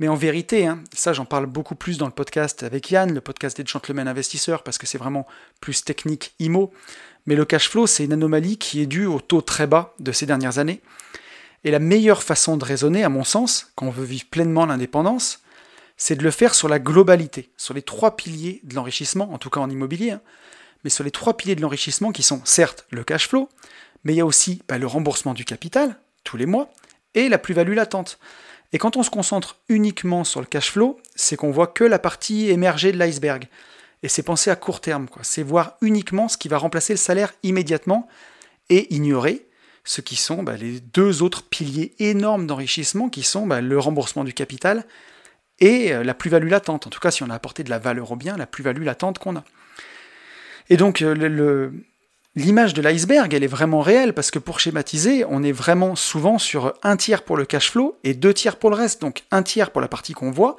Mais en vérité, hein, ça j'en parle beaucoup plus dans le podcast avec Yann, le podcast des gentlemen investisseurs, parce que c'est vraiment plus technique IMO. Mais le cash flow, c'est une anomalie qui est due au taux très bas de ces dernières années. Et la meilleure façon de raisonner, à mon sens, quand on veut vivre pleinement l'indépendance, c'est de le faire sur la globalité, sur les trois piliers de l'enrichissement, en tout cas en immobilier, hein. mais sur les trois piliers de l'enrichissement qui sont certes le cash flow, mais il y a aussi bah, le remboursement du capital tous les mois, et la plus-value latente. Et quand on se concentre uniquement sur le cash flow, c'est qu'on voit que la partie émergée de l'iceberg. Et c'est penser à court terme. C'est voir uniquement ce qui va remplacer le salaire immédiatement et ignorer ce qui sont bah, les deux autres piliers énormes d'enrichissement qui sont bah, le remboursement du capital et euh, la plus-value latente. En tout cas, si on a apporté de la valeur au bien, la plus-value latente qu'on a. Et donc, euh, l'image de l'iceberg, elle est vraiment réelle parce que pour schématiser, on est vraiment souvent sur un tiers pour le cash flow et deux tiers pour le reste. Donc un tiers pour la partie qu'on voit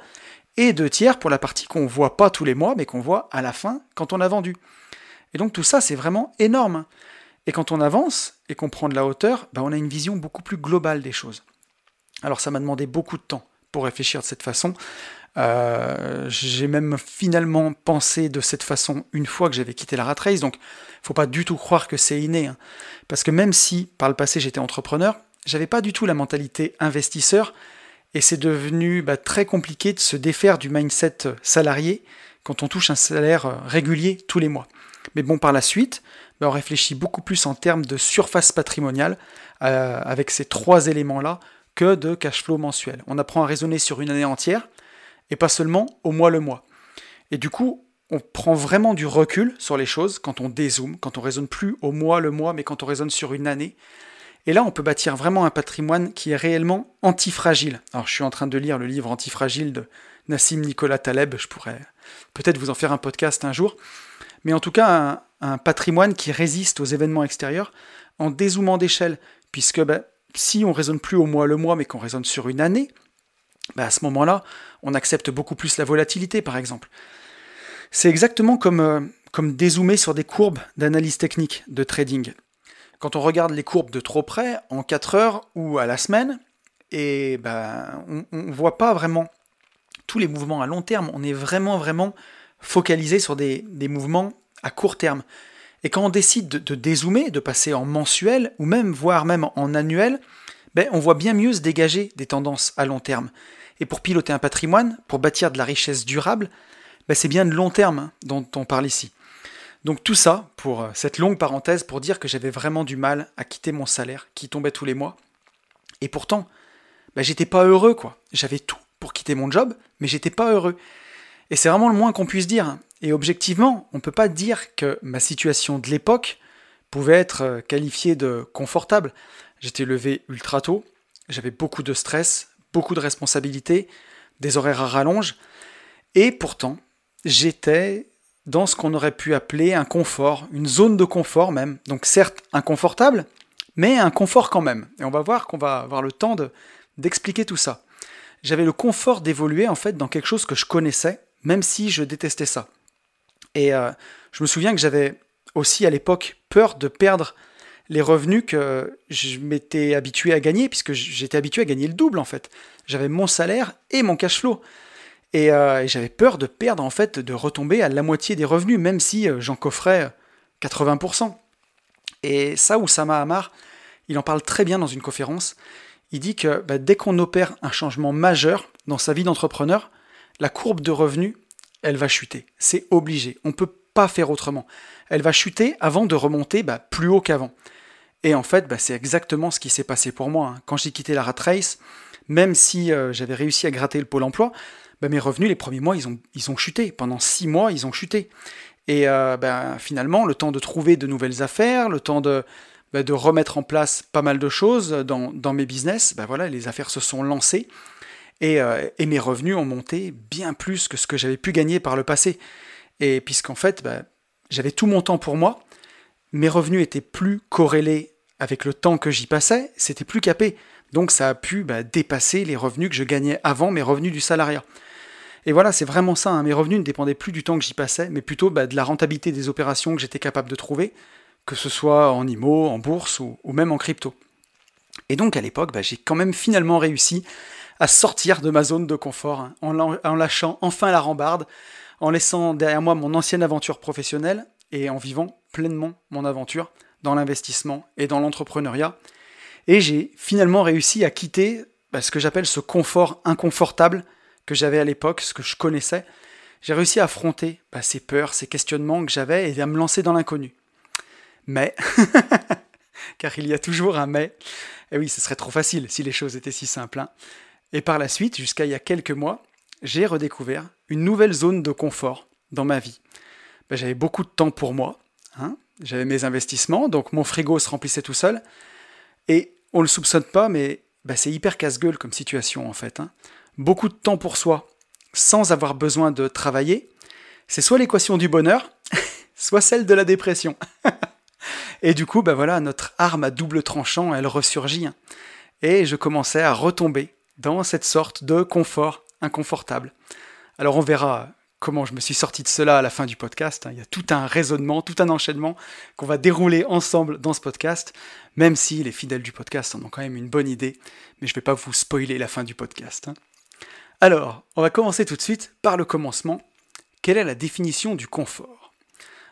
et deux tiers pour la partie qu'on voit pas tous les mois mais qu'on voit à la fin quand on a vendu. Et donc tout ça, c'est vraiment énorme. Et quand on avance et qu'on prend de la hauteur, bah, on a une vision beaucoup plus globale des choses. Alors ça m'a demandé beaucoup de temps pour réfléchir de cette façon. Euh, j'ai même finalement pensé de cette façon une fois que j'avais quitté la rat race, donc faut pas du tout croire que c'est inné. Hein. Parce que même si par le passé j'étais entrepreneur, j'avais pas du tout la mentalité investisseur, et c'est devenu bah, très compliqué de se défaire du mindset salarié quand on touche un salaire euh, régulier tous les mois. Mais bon, par la suite, bah, on réfléchit beaucoup plus en termes de surface patrimoniale euh, avec ces trois éléments-là que de cash flow mensuel. On apprend à raisonner sur une année entière, et pas seulement au mois le mois. Et du coup, on prend vraiment du recul sur les choses quand on dézoome, quand on raisonne plus au mois le mois, mais quand on raisonne sur une année. Et là, on peut bâtir vraiment un patrimoine qui est réellement antifragile. Alors, je suis en train de lire le livre Antifragile de Nassim Nicolas Taleb, je pourrais peut-être vous en faire un podcast un jour. Mais en tout cas, un, patrimoine qui résiste aux événements extérieurs en dézoomant d'échelle, puisque ben, si on raisonne plus au mois le mois, mais qu'on raisonne sur une année, bah, à ce moment-là, on accepte beaucoup plus la volatilité, par exemple. C'est exactement comme, euh, comme dézoomer sur des courbes d'analyse technique de trading. Quand on regarde les courbes de trop près, en 4 heures ou à la semaine, et ben, on ne voit pas vraiment tous les mouvements à long terme, on est vraiment, vraiment focalisé sur des, mouvements à court terme. Et quand on décide de, dézoomer, de passer en mensuel, ou même, voire même en annuel, ben, on voit bien mieux se dégager des tendances à long terme. Et pour piloter un patrimoine, pour bâtir de la richesse durable, ben, c'est bien de long terme hein, dont on parle ici. Donc tout ça, pour euh, cette longue parenthèse, pour dire que j'avais vraiment du mal à quitter mon salaire qui tombait tous les mois. Et pourtant, ben, j'étais pas heureux, quoi. J'avais tout pour quitter mon job, mais j'étais pas heureux. Et c'est vraiment le moins qu'on puisse dire. Et objectivement, on ne peut pas dire que ma situation de l'époque pouvait être euh, qualifiée de confortable. J'étais levé ultra tôt, j'avais beaucoup de stress, beaucoup de responsabilités, des horaires à rallonge, et pourtant, j'étais dans ce qu'on aurait pu appeler un confort, une zone de confort même. Donc certes inconfortable, mais un confort quand même. Et on va voir qu'on va avoir le temps d'expliquer tout ça j'avais le confort d'évoluer en fait dans quelque chose que je connaissais, même si je détestais ça. Et euh, je me souviens que j'avais aussi à l'époque peur de perdre les revenus que je m'étais habitué à gagner, puisque j'étais habitué à gagner le double en fait. J'avais mon salaire et mon cash flow. Et, euh, j'avais peur de perdre en fait, de retomber à la moitié des revenus, même si euh, j'en coffrais 80%. Et ça, Oussama Hamar, il en parle très bien dans une conférence il dit que bah, dès qu'on opère un changement majeur dans sa vie d'entrepreneur, la courbe de revenus, elle va chuter. C'est obligé. On ne peut pas faire autrement. Elle va chuter avant de remonter bah, plus haut qu'avant. Et en fait, bah, c'est exactement ce qui s'est passé pour moi. Hein. Quand j'ai quitté la rat race, même si euh, j'avais réussi à gratter le pôle emploi, mes revenus les premiers mois, ils ont, ils ont chuté. Pendant six mois, ils ont chuté. Et euh, finalement, le temps de trouver de nouvelles affaires, le temps de, bah, de remettre en place pas mal de choses dans, mes business, bah, voilà, les affaires se sont lancées euh, et, mes revenus ont monté bien plus que ce que j'avais pu gagner par le passé. Et puisqu'en fait, bah, j'avais tout mon temps pour moi, mes revenus étaient plus corrélés avec le temps que j'y passais, c'était plus capé. Donc ça a pu dépasser les revenus que je gagnais avant mes revenus du salariat. Et voilà, c'est vraiment ça. Hein. Mes revenus ne dépendaient plus du temps que j'y passais, mais plutôt de la rentabilité des opérations que j'étais capable de trouver, que ce soit en IMO, en bourse ou, même en crypto. Et donc à l'époque, bah, j'ai quand même finalement réussi à sortir de ma zone de confort, hein, en, lâchant enfin la rambarde, en laissant derrière moi mon ancienne aventure professionnelle et en vivant pleinement mon aventure dans l'investissement et dans l'entrepreneuriat. Et j'ai finalement réussi à quitter bah, ce que j'appelle ce confort inconfortable que j'avais à l'époque, ce que je connaissais. J'ai réussi à affronter bah, ces peurs, ces questionnements que j'avais et à me lancer dans l'inconnu. Mais, car il y a toujours un mais, et oui, ce serait trop facile si les choses étaient si simples. Hein. Et par la suite, jusqu'à il y a quelques mois, j'ai redécouvert une nouvelle zone de confort dans ma vie. Ben, j'avais beaucoup de temps pour moi, hein. j'avais mes investissements, donc mon frigo se remplissait tout seul, et on ne le soupçonne pas, mais ben, c'est hyper casse-gueule comme situation en fait. Hein. Beaucoup de temps pour soi, sans avoir besoin de travailler, c'est soit l'équation du bonheur, soit celle de la dépression. Et du coup, ben notre arme à double tranchant, elle ressurgit. Hein. Et je commençais à retomber dans cette sorte de confort inconfortable. Alors on verra comment je me suis sorti de cela à la fin du podcast. Hein. Il y a tout un raisonnement, tout un enchaînement qu'on va dérouler ensemble dans ce podcast, même si les fidèles du podcast en ont quand même une bonne idée, mais je ne vais pas vous spoiler la fin du podcast. Hein. Alors, on va commencer tout de suite par le commencement. Quelle est la définition du confort?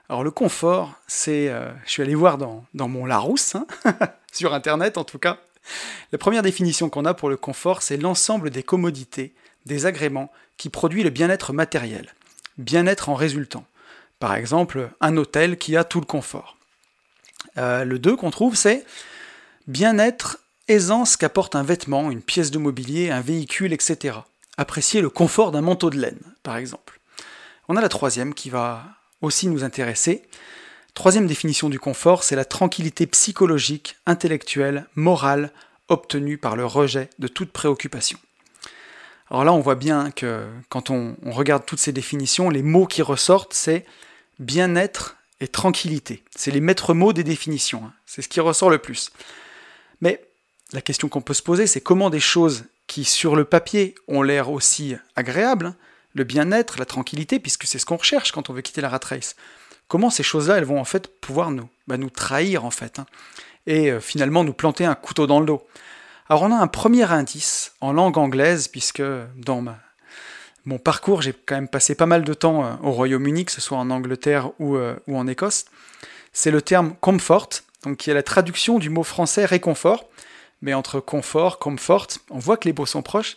Alors le confort, c'est, euh, je suis allé voir dans, mon Larousse, hein, sur Internet en tout cas, la première définition qu'on a pour le confort, c'est l'ensemble des commodités, des agréments qui produit le bien-être matériel, bien-être en résultant. Par exemple, un hôtel qui a tout le confort. Euh, le 2 qu'on trouve, c'est bien-être, aisance qu'apporte un vêtement, une pièce de mobilier, un véhicule, etc. Apprécier le confort d'un manteau de laine, par exemple. On a la troisième qui va aussi nous intéresser. Troisième définition du confort, c'est la tranquillité psychologique, intellectuelle, morale, obtenue par le rejet de toute préoccupation. Alors là, on voit bien que quand on, regarde toutes ces définitions, les mots qui ressortent, c'est bien-être et tranquillité. C'est les maîtres mots des définitions. Hein. C'est ce qui ressort le plus. Mais la question qu'on peut se poser, c'est comment des choses qui sur le papier ont l'air aussi agréables, le bien-être, la tranquillité, puisque c'est ce qu'on recherche quand on veut quitter la rat race. Comment ces choses-là, elles vont en fait pouvoir nous, bah, nous trahir en fait, hein, et euh, finalement nous planter un couteau dans le dos. Alors on a un premier indice en langue anglaise, puisque dans mon parcours, j'ai quand même passé pas mal de temps euh, au Royaume-Uni, que ce soit en Angleterre ou, euh, en Écosse. C'est le terme comfort, qui est la traduction du mot français réconfort. Mais entre confort, comfort, on voit que les mots sont proches.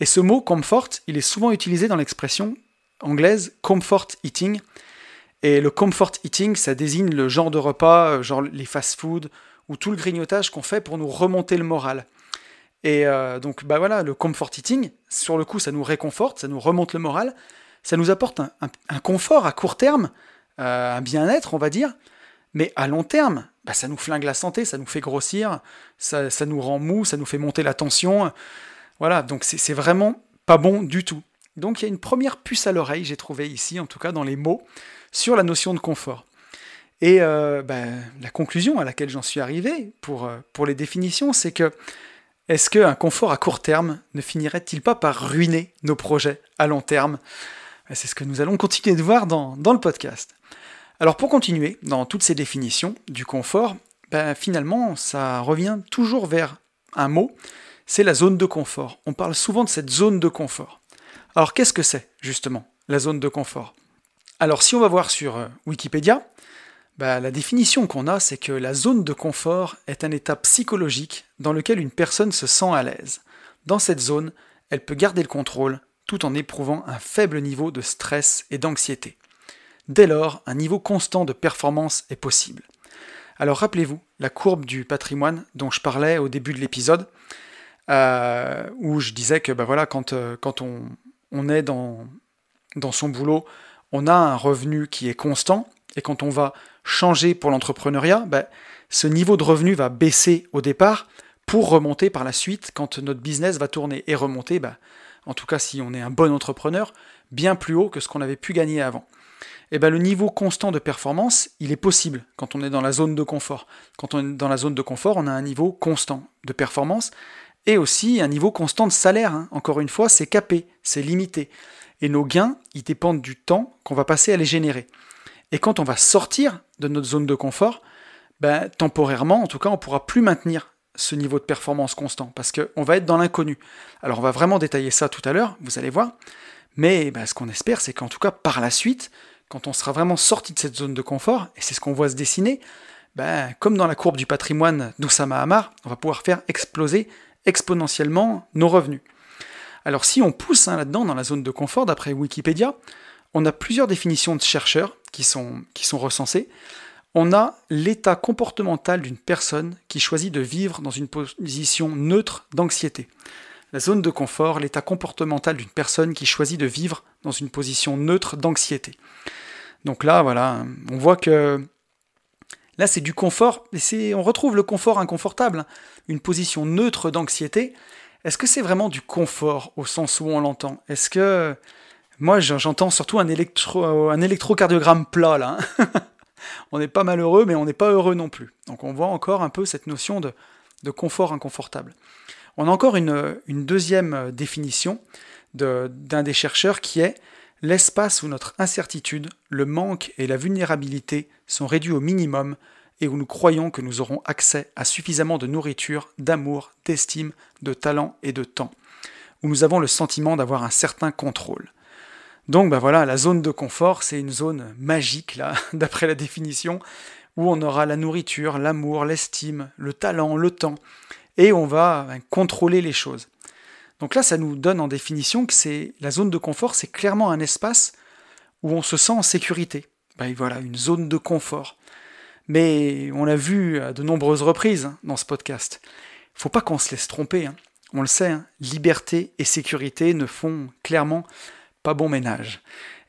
Et ce mot comfort, il est souvent utilisé dans l'expression anglaise comfort eating. Et le comfort eating, ça désigne le genre de repas, euh, genre les fast-food, ou tout le grignotage qu'on fait pour nous remonter le moral. Et euh, donc, bah voilà, le comfort eating, sur le coup, ça nous réconforte, ça nous remonte le moral, ça nous apporte un, confort à court terme, euh, un bien-être, on va dire, mais à long terme, bah, ça nous flingue la santé, ça nous fait grossir, ça, ça nous rend mou, ça nous fait monter la tension. Voilà, donc c'est vraiment pas bon du tout. Donc il y a une première puce à l'oreille, j'ai trouvé ici, en tout cas dans les mots, sur la notion de confort. Et euh, ben, la conclusion à laquelle j'en suis arrivé pour, euh, les définitions, c'est que est-ce qu'un confort à court terme ne finirait-il pas par ruiner nos projets à long terme? Ben, C'est ce que nous allons continuer de voir dans, dans le podcast. Alors pour continuer, dans toutes ces définitions du confort, ben, finalement ça revient toujours vers un mot, c'est la zone de confort. On parle souvent de cette zone de confort. Alors qu'est-ce que c'est justement la zone de confort? Alors si on va voir sur euh, Wikipédia, bah, la définition qu'on a, c'est que la zone de confort est un état psychologique dans lequel une personne se sent à l'aise. Dans cette zone, elle peut garder le contrôle tout en éprouvant un faible niveau de stress et d'anxiété. Dès lors, un niveau constant de performance est possible. Alors rappelez-vous la courbe du patrimoine dont je parlais au début de l'épisode, euh, où je disais que bah voilà, quand, euh, quand on, on est dans, dans son boulot, on a un revenu qui est constant, et quand on va changer pour l'entrepreneuriat, ben, ce niveau de revenu va baisser au départ pour remonter par la suite quand notre business va tourner et remonter, ben, en tout cas si on est un bon entrepreneur, bien plus haut que ce qu'on avait pu gagner avant. Et ben, le niveau constant de performance, il est possible quand on est dans la zone de confort. Quand on est dans la zone de confort, on a un niveau constant de performance et aussi un niveau constant de salaire. Hein. Encore une fois, c'est capé, c'est limité. Et nos gains, ils dépendent du temps qu'on va passer à les générer. Et quand on va sortir de notre zone de confort, ben, temporairement, en tout cas, on ne pourra plus maintenir ce niveau de performance constant, parce qu'on va être dans l'inconnu. Alors on va vraiment détailler ça tout à l'heure, vous allez voir, mais ben, ce qu'on espère, c'est qu'en tout cas, par la suite, quand on sera vraiment sorti de cette zone de confort, et c'est ce qu'on voit se dessiner, ben, comme dans la courbe du patrimoine d'Oussama Hamar, on va pouvoir faire exploser exponentiellement nos revenus. Alors si on pousse hein, là-dedans, dans la zone de confort, d'après Wikipédia, on a plusieurs définitions de chercheurs qui sont, qui sont recensées. On a l'état comportemental d'une personne qui choisit de vivre dans une position neutre d'anxiété. La zone de confort, l'état comportemental d'une personne qui choisit de vivre dans une position neutre d'anxiété. Donc là, voilà, on voit que là c'est du confort, on retrouve le confort inconfortable, hein. une position neutre d'anxiété. Est-ce que c'est vraiment du confort au sens où on l'entend? Est-ce que moi, j'entends surtout un, électro, un électrocardiogramme plat, là. Hein. on n'est pas malheureux, mais on n'est pas heureux non plus. Donc on voit encore un peu cette notion de, confort inconfortable. On a encore une, une deuxième définition d'un des chercheurs qui est l'espace où notre incertitude, le manque et la vulnérabilité sont réduits au minimum et où nous croyons que nous aurons accès à suffisamment de nourriture, d'amour, d'estime, de talent et de temps, où nous avons le sentiment d'avoir un certain contrôle. Donc ben voilà, la zone de confort, c'est une zone magique, là, d'après la définition, où on aura la nourriture, l'amour, l'estime, le talent, le temps, et on va ben, contrôler les choses. Donc là, ça nous donne en définition que c'est la zone de confort, c'est clairement un espace où on se sent en sécurité. Ben voilà, une zone de confort. Mais on l'a vu à de nombreuses reprises hein, dans ce podcast. Faut pas qu'on se laisse tromper. Hein. On le sait, hein, liberté et sécurité ne font clairement pas bon ménage.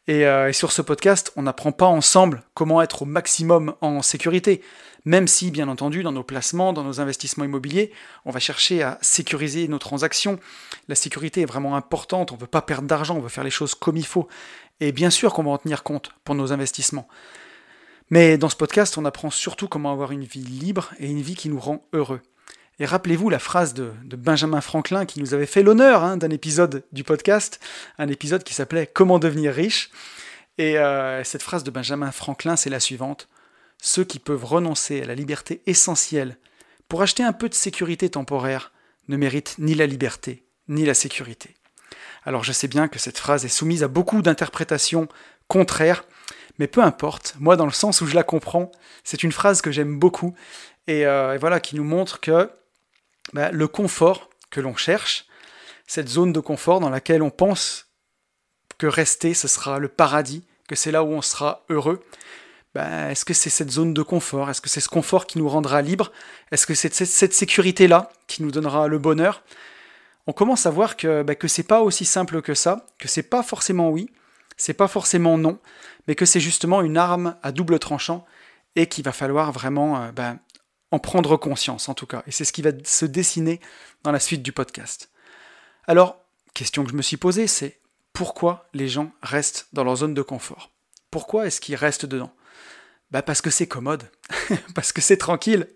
Euh, et, sur ce podcast, on n'apprend pas ensemble comment être au maximum en sécurité, même si, bien entendu, dans nos placements, dans nos investissements immobiliers, on va chercher à sécuriser nos transactions. La sécurité est vraiment importante, on ne veut pas perdre d'argent, on veut faire les choses comme il faut. Et bien sûr qu'on va en tenir compte pour nos investissements. Mais dans ce podcast, on apprend surtout comment avoir une vie libre et une vie qui nous rend heureux. Et rappelez-vous la phrase de, Benjamin Franklin qui nous avait fait l'honneur hein, d'un épisode du podcast, un épisode qui s'appelait Comment devenir riche. Et euh, cette phrase de Benjamin Franklin, c'est la suivante. Ceux qui peuvent renoncer à la liberté essentielle pour acheter un peu de sécurité temporaire ne méritent ni la liberté, ni la sécurité. Alors je sais bien que cette phrase est soumise à beaucoup d'interprétations contraires, mais peu importe, moi dans le sens où je la comprends, c'est une phrase que j'aime beaucoup, et, euh, voilà, qui nous montre que bah, le confort que l'on cherche, cette zone de confort dans laquelle on pense que rester, ce sera le paradis, que c'est là où on sera heureux, bah, est-ce que c'est cette zone de confort? Est-ce que c'est ce confort qui nous rendra libre Est-ce que c'est cette sécurité-là qui nous donnera le bonheur? On commence à voir que, bah, que c'est pas aussi simple que ça, que c'est pas forcément oui, c'est pas forcément non, mais que c'est justement une arme à double tranchant et qu'il va falloir vraiment euh, bah, en prendre conscience en tout cas. Et c'est ce qui va se dessiner dans la suite du podcast. Alors, question que je me suis posée, c'est pourquoi les gens restent dans leur zone de confort? Pourquoi est-ce qu'ils restent dedans? Bah parce que c'est commode, parce que c'est tranquille,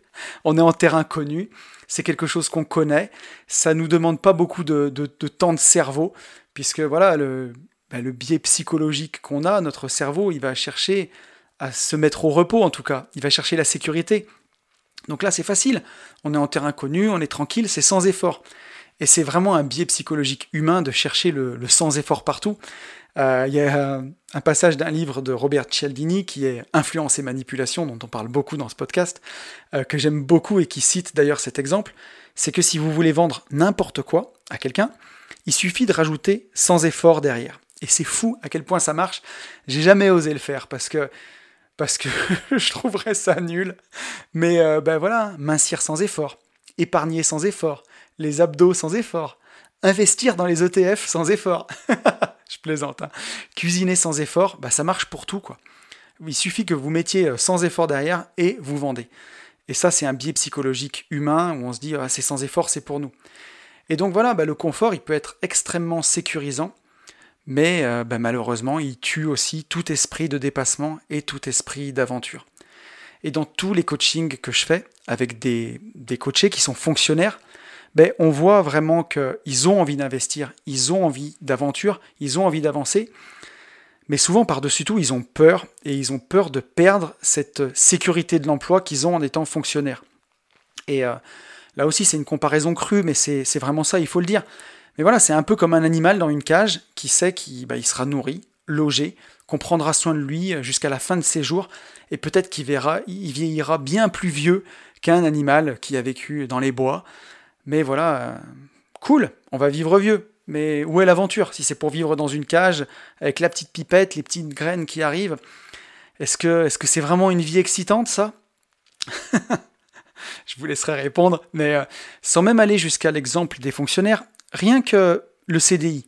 on est en terrain connu, c'est quelque chose qu'on connaît, ça nous demande pas beaucoup de, temps de cerveau, puisque voilà, le, bah, le biais psychologique qu'on a, notre cerveau, il va chercher à se mettre au repos en tout cas, il va chercher la sécurité. Donc là c'est facile, on est en terrain connu, on est tranquille, c'est sans effort. Et c'est vraiment un biais psychologique humain de chercher le sans effort partout. Euh, il y a un passage d'un livre de Robert Cialdini qui est Influence et manipulation, dont on parle beaucoup dans ce podcast, euh, que j'aime beaucoup et qui cite d'ailleurs cet exemple. C'est que si vous voulez vendre n'importe quoi à quelqu'un, il suffit de rajouter sans effort derrière. Et c'est fou à quel point ça marche. J'ai jamais osé le faire parce que parce que je trouverais ça nul. Mais euh, ben voilà, mincir sans effort, épargner sans effort, les abdos sans effort, investir dans les ETF sans effort. plaisante. Cuisiner sans effort, bah, ça marche pour tout. quoi. Il suffit que vous mettiez euh, sans effort derrière et vous vendez. Et ça, c'est un biais psychologique humain où on se dit ah, c'est sans effort, c'est pour nous. Et donc voilà, bah, le confort, il peut être extrêmement sécurisant, mais euh, bah, malheureusement, il tue aussi tout esprit de dépassement et tout esprit d'aventure. Et dans tous les coachings que je fais avec des, des coachés qui sont fonctionnaires, ben, on voit vraiment qu'ils ont envie d'investir, ils ont envie d'aventure, ils ont envie d'avancer. Mais souvent, par-dessus tout, ils ont peur et ils ont peur de perdre cette sécurité de l'emploi qu'ils ont en étant fonctionnaires. Et euh, là aussi, c'est une comparaison crue, mais c'est vraiment ça, il faut le dire. Mais voilà, c'est un peu comme un animal dans une cage qui sait qu'il bah, sera nourri, logé, qu'on prendra soin de lui jusqu'à la fin de ses jours, et peut-être qu'il il vieillira bien plus vieux qu'un animal qui a vécu dans les bois, mais voilà, euh, cool, on va vivre vieux. Mais où est l'aventure? Si c'est pour vivre dans une cage avec la petite pipette, les petites graines qui arrivent, est-ce que c'est -ce vraiment une vie excitante ça? Je vous laisserai répondre, mais euh, sans même aller jusqu'à l'exemple des fonctionnaires, rien que le CDI,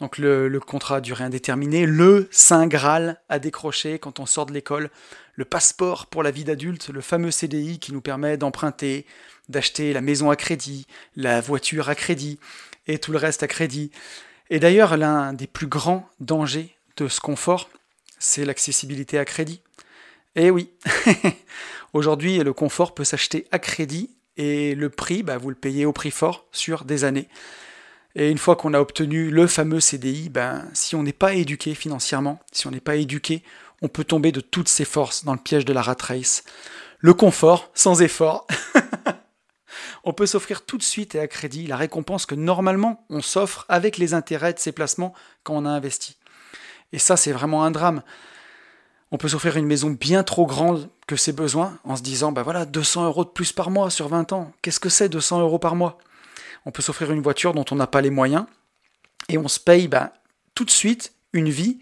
donc le, le, contrat à durée indéterminée, le Saint Graal à décrocher quand on sort de l'école, le passeport pour la vie d'adulte, le fameux CDI qui nous permet d'emprunter, d'acheter la maison à crédit, la voiture à crédit et tout le reste à crédit. Et d'ailleurs, l'un des plus grands dangers de ce confort, c'est l'accessibilité à crédit. Eh oui, aujourd'hui, le confort peut s'acheter à crédit et le prix, bah, vous le payez au prix fort sur des années. Et une fois qu'on a obtenu le fameux CDI, ben, si on n'est pas éduqué financièrement, si on n'est pas éduqué, on peut tomber de toutes ses forces dans le piège de la rat race. Le confort sans effort. on peut s'offrir tout de suite et à crédit la récompense que normalement on s'offre avec les intérêts de ses placements quand on a investi. Et ça, c'est vraiment un drame. On peut s'offrir une maison bien trop grande que ses besoins en se disant, bah voilà, 200 euros de plus par mois sur 20 ans. Qu'est-ce que c'est 200 euros par mois? On peut s'offrir une voiture dont on n'a pas les moyens et on se paye bah, tout de suite une vie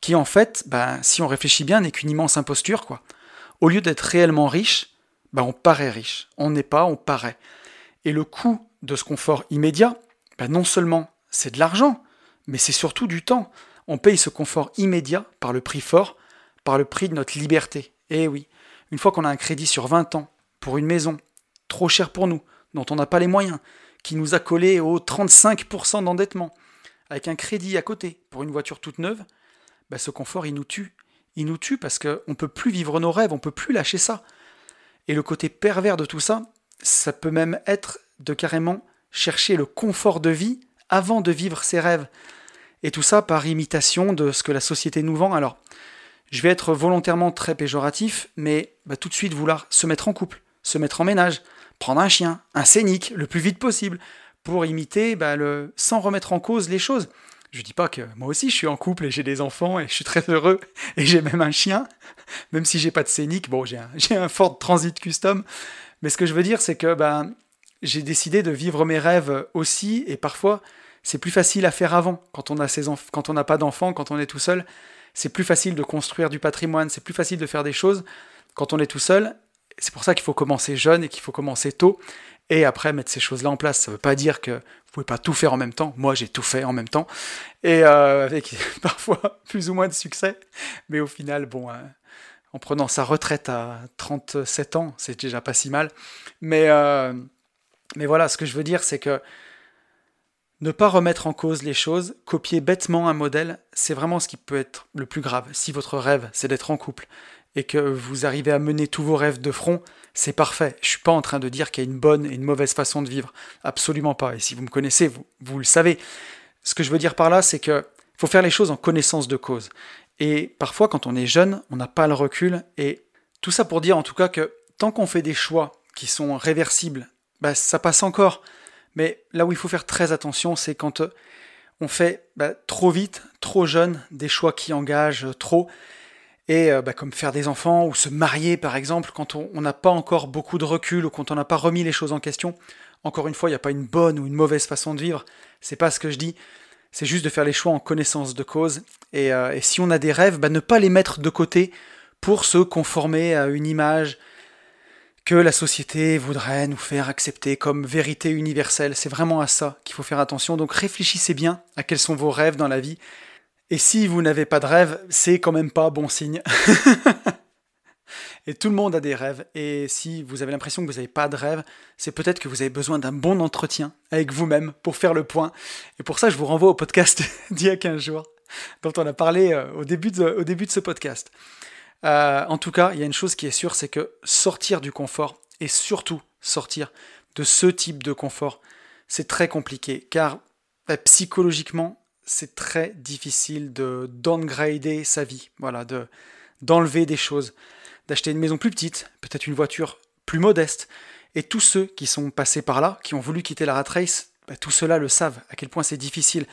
qui en fait, bah, si on réfléchit bien, n'est qu'une immense imposture. quoi. Au lieu d'être réellement riche, bah, on paraît riche. On n'est pas, on paraît. Et le coût de ce confort immédiat, bah, non seulement c'est de l'argent, mais c'est surtout du temps. On paye ce confort immédiat par le prix fort, par le prix de notre liberté. Eh oui, une fois qu'on a un crédit sur 20 ans pour une maison, trop chère pour nous, dont on n'a pas les moyens, qui nous a collé au 35% d'endettement, avec un crédit à côté pour une voiture toute neuve, bah, ce confort, il nous tue. Il nous tue parce qu'on ne peut plus vivre nos rêves, on ne peut plus lâcher ça. Et le côté pervers de tout ça, ça peut même être de carrément chercher le confort de vie avant de vivre ses rêves. Et tout ça par imitation de ce que la société nous vend. Alors, je vais être volontairement très péjoratif, mais bah, tout de suite vouloir se mettre en couple, se mettre en ménage, prendre un chien, un scénic, le plus vite possible, pour imiter, bah, sans remettre en cause les choses. Je dis pas que moi aussi je suis en couple et j'ai des enfants et je suis très heureux et j'ai même un chien, même si j'ai pas de scénic. Bon, j'ai un, un Ford Transit Custom, mais ce que je veux dire, c'est que ben, j'ai décidé de vivre mes rêves aussi et parfois c'est plus facile à faire avant quand on a quand on n'a pas d'enfants, quand on est tout seul. C'est plus facile de construire du patrimoine, c'est plus facile de faire des choses quand on est tout seul. C'est pour ça qu'il faut commencer jeune et qu'il faut commencer tôt et après mettre ces choses-là en place. Ça ne veut pas dire que vous pouvez pas tout faire en même temps. Moi, j'ai tout fait en même temps et euh, avec parfois plus ou moins de succès, mais au final, bon. Euh, en prenant sa retraite à 37 ans, c'est déjà pas si mal. Mais, euh, mais voilà, ce que je veux dire, c'est que ne pas remettre en cause les choses, copier bêtement un modèle, c'est vraiment ce qui peut être le plus grave. Si votre rêve, c'est d'être en couple, et que vous arrivez à mener tous vos rêves de front, c'est parfait. Je suis pas en train de dire qu'il y a une bonne et une mauvaise façon de vivre. Absolument pas. Et si vous me connaissez, vous, vous le savez. Ce que je veux dire par là, c'est que faut faire les choses en connaissance de cause. Et parfois, quand on est jeune, on n'a pas le recul. Et tout ça pour dire en tout cas que tant qu'on fait des choix qui sont réversibles, bah, ça passe encore. Mais là où il faut faire très attention, c'est quand euh, on fait bah, trop vite, trop jeune, des choix qui engagent trop. Et euh, bah, comme faire des enfants ou se marier par exemple, quand on n'a pas encore beaucoup de recul ou quand on n'a pas remis les choses en question. Encore une fois, il n'y a pas une bonne ou une mauvaise façon de vivre. C'est pas ce que je dis. C'est juste de faire les choix en connaissance de cause. Et, euh, si on a des rêves, bah, ne pas les mettre de côté pour se conformer à une image, que la société voudrait nous faire accepter comme vérité universelle. C'est vraiment à ça qu'il faut faire attention. Donc réfléchissez bien à quels sont vos rêves dans la vie. Et si vous n'avez pas de rêve, c'est quand même pas bon signe. et tout le monde a des rêves. Et si vous avez l'impression que vous n'avez pas de rêve, c'est peut-être que vous avez besoin d'un bon entretien avec vous-même pour faire le point. Et pour ça, je vous renvoie au podcast d'il y a 15 jours, dont on a parlé euh, au début de, ce podcast. Euh, en tout cas, il y a une chose qui est sûre, c'est que sortir du confort, et surtout sortir de ce type de confort, c'est très compliqué, car bah, psychologiquement, c'est très difficile de downgrader sa vie, voilà, de d'enlever des choses, d'acheter une maison plus petite, peut-être une voiture plus modeste. Et tous ceux qui sont passés par là, qui ont voulu quitter la rat race, bah, tout cela le savent, à quel point c'est difficile.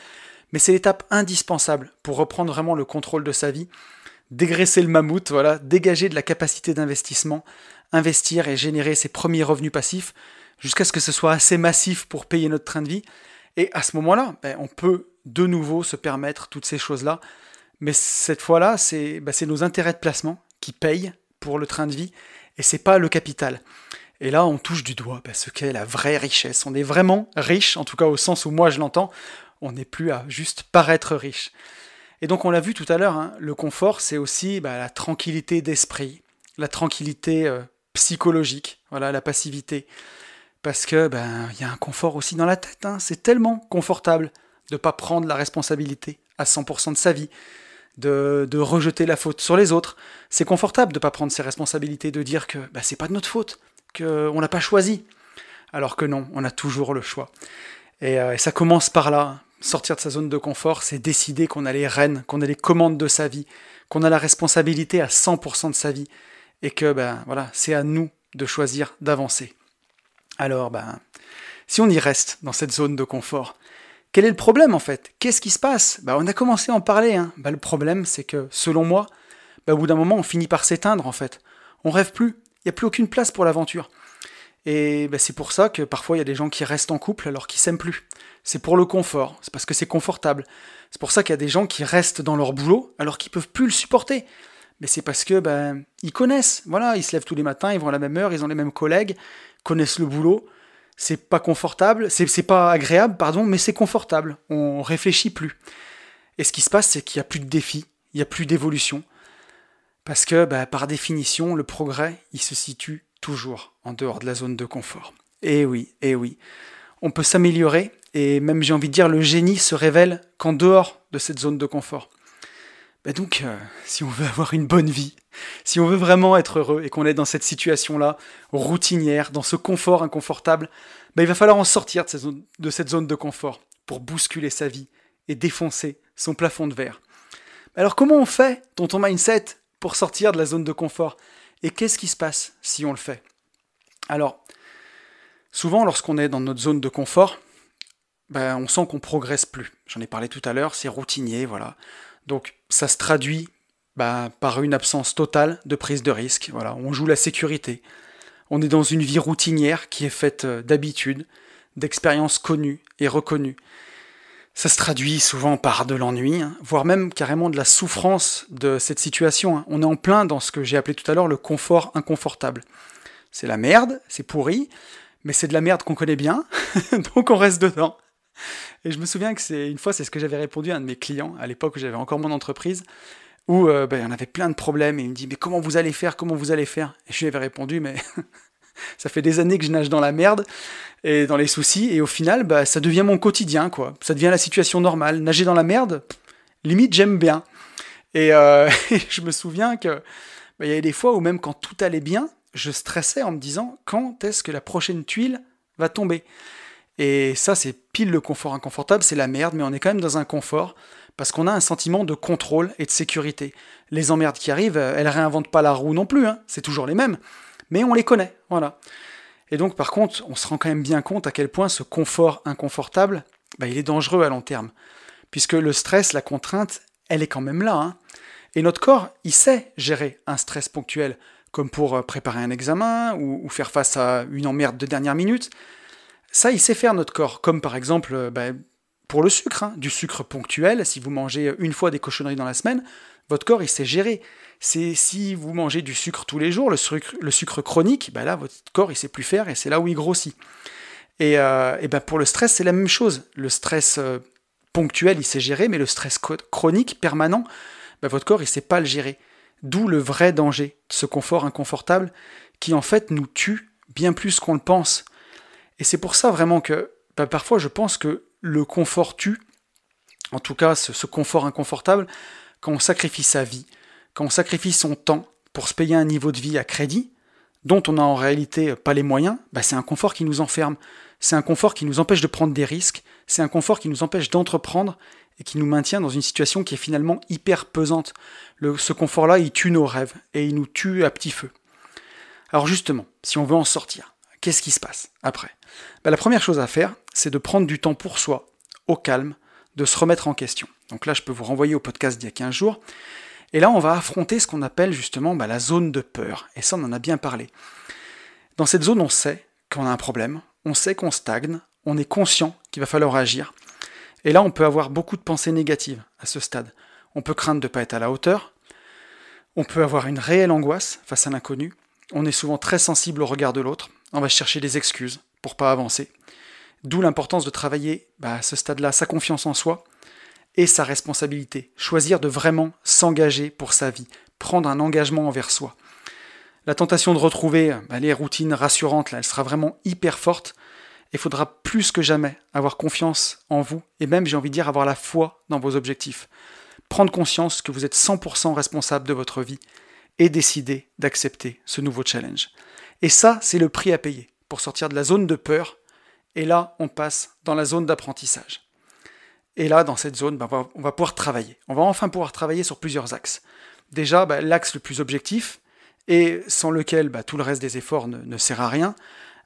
Mais c'est l'étape indispensable pour reprendre vraiment le contrôle de sa vie dégraisser le mammouth, voilà, dégager de la capacité d'investissement, investir et générer ses premiers revenus passifs jusqu'à ce que ce soit assez massif pour payer notre train de vie. Et à ce moment-là, ben, on peut de nouveau se permettre toutes ces choses-là. Mais cette fois-là, c'est ben, nos intérêts de placement qui payent pour le train de vie et c'est pas le capital. Et là, on touche du doigt ben, ce qu'est la vraie richesse. On est vraiment riche, en tout cas au sens où moi je l'entends. On n'est plus à juste paraître riche. Et donc on l'a vu tout à l'heure, hein, le confort, c'est aussi bah, la tranquillité d'esprit, la tranquillité euh, psychologique, voilà, la passivité. Parce que ben il y a un confort aussi dans la tête. Hein. C'est tellement confortable de pas prendre la responsabilité à 100% de sa vie, de, rejeter la faute sur les autres. C'est confortable de pas prendre ses responsabilités, de dire que ben, c'est pas de notre faute, qu'on l'a pas choisi. Alors que non, on a toujours le choix. Et, euh, et ça commence par là sortir de sa zone de confort, c'est décider qu'on a les rênes, qu'on a les commandes de sa vie, qu'on a la responsabilité à 100% de sa vie, et que ben voilà, c'est à nous de choisir d'avancer. Alors ben, si on y reste dans cette zone de confort, quel est le problème en fait? Qu'est-ce qui se passe? Ben, On a commencé à en parler. Hein. Ben, le problème, c'est que selon moi, ben, au bout d'un moment, on finit par s'éteindre en fait. On rêve plus. Il n'y a plus aucune place pour l'aventure. Et ben, c'est pour ça que parfois il y a des gens qui restent en couple alors qu'ils s'aiment plus c'est pour le confort, c'est parce que c'est confortable. C'est pour ça qu'il y a des gens qui restent dans leur boulot alors qu'ils peuvent plus le supporter. Mais c'est parce que ben ils connaissent, voilà, ils se lèvent tous les matins, ils vont à la même heure, ils ont les mêmes collègues, connaissent le boulot. C'est pas confortable, c'est pas agréable, pardon, mais c'est confortable. On réfléchit plus. Et ce qui se passe, c'est qu'il n'y a plus de défi, il n'y a plus d'évolution. Parce que, ben, par définition, le progrès, il se situe toujours en dehors de la zone de confort. Et eh oui, et eh oui. On peut s'améliorer, et même j'ai envie de dire le génie se révèle qu'en dehors de cette zone de confort. Bah donc, euh, si on veut avoir une bonne vie, si on veut vraiment être heureux et qu'on est dans cette situation-là, routinière, dans ce confort inconfortable, bah il va falloir en sortir de cette, zone, de confort pour bousculer sa vie et défoncer son plafond de verre. Alors comment on fait, tonton mindset, pour sortir de la zone de confort? Et qu'est-ce qui se passe si on le fait? Alors, souvent lorsqu'on est dans notre zone de confort, ben, on sent qu'on progresse plus. J'en ai parlé tout à l'heure, c'est routinier, voilà. Donc ça se traduit bah, par une absence totale de prise de risque. Voilà, on joue la sécurité. On est dans une vie routinière qui est faite euh, d'habitudes, d'expériences connues et reconnues. Ça se traduit souvent par de l'ennui, hein, voire même carrément de la souffrance de cette situation. Hein. On est en plein dans ce que j'ai appelé tout à l'heure le confort inconfortable. C'est la merde, c'est pourri, mais c'est de la merde qu'on connaît bien, donc on reste dedans. Et je me souviens que c'est une fois, c'est ce que j'avais répondu à un de mes clients à l'époque où j'avais encore mon entreprise, où euh, ben, en avait plein de problèmes et il me dit mais comment vous allez faire, comment vous allez faire? Et je lui avais répondu mais ça fait des années que je nage dans la merde et dans les soucis et au final bah, ça devient mon quotidien quoi, ça devient la situation normale. Nager dans la merde, limite j'aime bien. Et, euh, je me souviens que bah, il y avait des fois où même quand tout allait bien, je stressais en me disant quand est-ce que la prochaine tuile va tomber? Et ça, c'est pile le confort inconfortable, c'est la merde, mais on est quand même dans un confort parce qu'on a un sentiment de contrôle et de sécurité. Les emmerdes qui arrivent, elles réinventent pas la roue non plus, hein. c'est toujours les mêmes, mais on les connaît, voilà. Et donc, par contre, on se rend quand même bien compte à quel point ce confort inconfortable, bah, il est dangereux à long terme, puisque le stress, la contrainte, elle est quand même là. Hein. Et notre corps, il sait gérer un stress ponctuel, comme pour euh, préparer un examen ou faire face à une emmerde de dernière minute. Ça, il sait faire notre corps, comme par exemple euh, bah, pour le sucre, hein, du sucre ponctuel. Si vous mangez une fois des cochonneries dans la semaine, votre corps, il sait gérer. C'est si vous mangez du sucre tous les jours, le sucre, chronique, bah là, votre corps, il sait plus faire et c'est là où il grossit. Et, euh, ben pour le stress, c'est la même chose. Le stress euh, ponctuel, il sait gérer, mais le stress chronique, permanent, bah, votre corps, il sait pas le gérer. D'où le vrai danger ce confort inconfortable qui, en fait, nous tue bien plus qu'on le pense. Et c'est pour ça vraiment que bah, parfois je pense que le confort tue, en tout cas ce, confort inconfortable, quand on sacrifie sa vie, quand on sacrifie son temps pour se payer un niveau de vie à crédit, dont on n'a en réalité pas les moyens, bah, c'est un confort qui nous enferme, c'est un confort qui nous empêche de prendre des risques, c'est un confort qui nous empêche d'entreprendre et qui nous maintient dans une situation qui est finalement hyper pesante. Ce confort-là, il tue nos rêves et il nous tue à petit feu. Alors justement, si on veut en sortir, qu'est-ce qui se passe après bah, La première chose à faire, c'est de prendre du temps pour soi, au calme, de se remettre en question. Donc là, je peux vous renvoyer au podcast d'il y a 15 jours. Et là, on va affronter ce qu'on appelle justement bah, la zone de peur. Et ça, on en a bien parlé. Dans cette zone, on sait qu'on a un problème, on sait qu'on stagne, on est conscient qu'il va falloir agir. Et là, on peut avoir beaucoup de pensées négatives à ce stade. On peut craindre de ne pas être à la hauteur, on peut avoir une réelle angoisse face à l'inconnu, on est souvent très sensible au regard de l'autre, on va chercher des excuses pour pas avancer. D'où l'importance de travailler bah, à ce stade-là sa confiance en soi et sa responsabilité. Choisir de vraiment s'engager pour sa vie, prendre un engagement envers soi. La tentation de retrouver bah, les routines rassurantes, elle sera vraiment hyper forte. Il faudra plus que jamais avoir confiance en vous et même, j'ai envie de dire, avoir la foi dans vos objectifs. Prendre conscience que vous êtes 100% responsable de votre vie et décider d'accepter ce nouveau challenge. Et ça, c'est le prix à payer pour sortir de la zone de peur. Et là, on passe dans la zone d'apprentissage. Et là, dans cette zone, ben, on va pouvoir travailler. On va enfin pouvoir travailler sur plusieurs axes. Déjà, ben, l'axe le plus objectif, et sans lequel ben, tout le reste des efforts ne, sert à rien,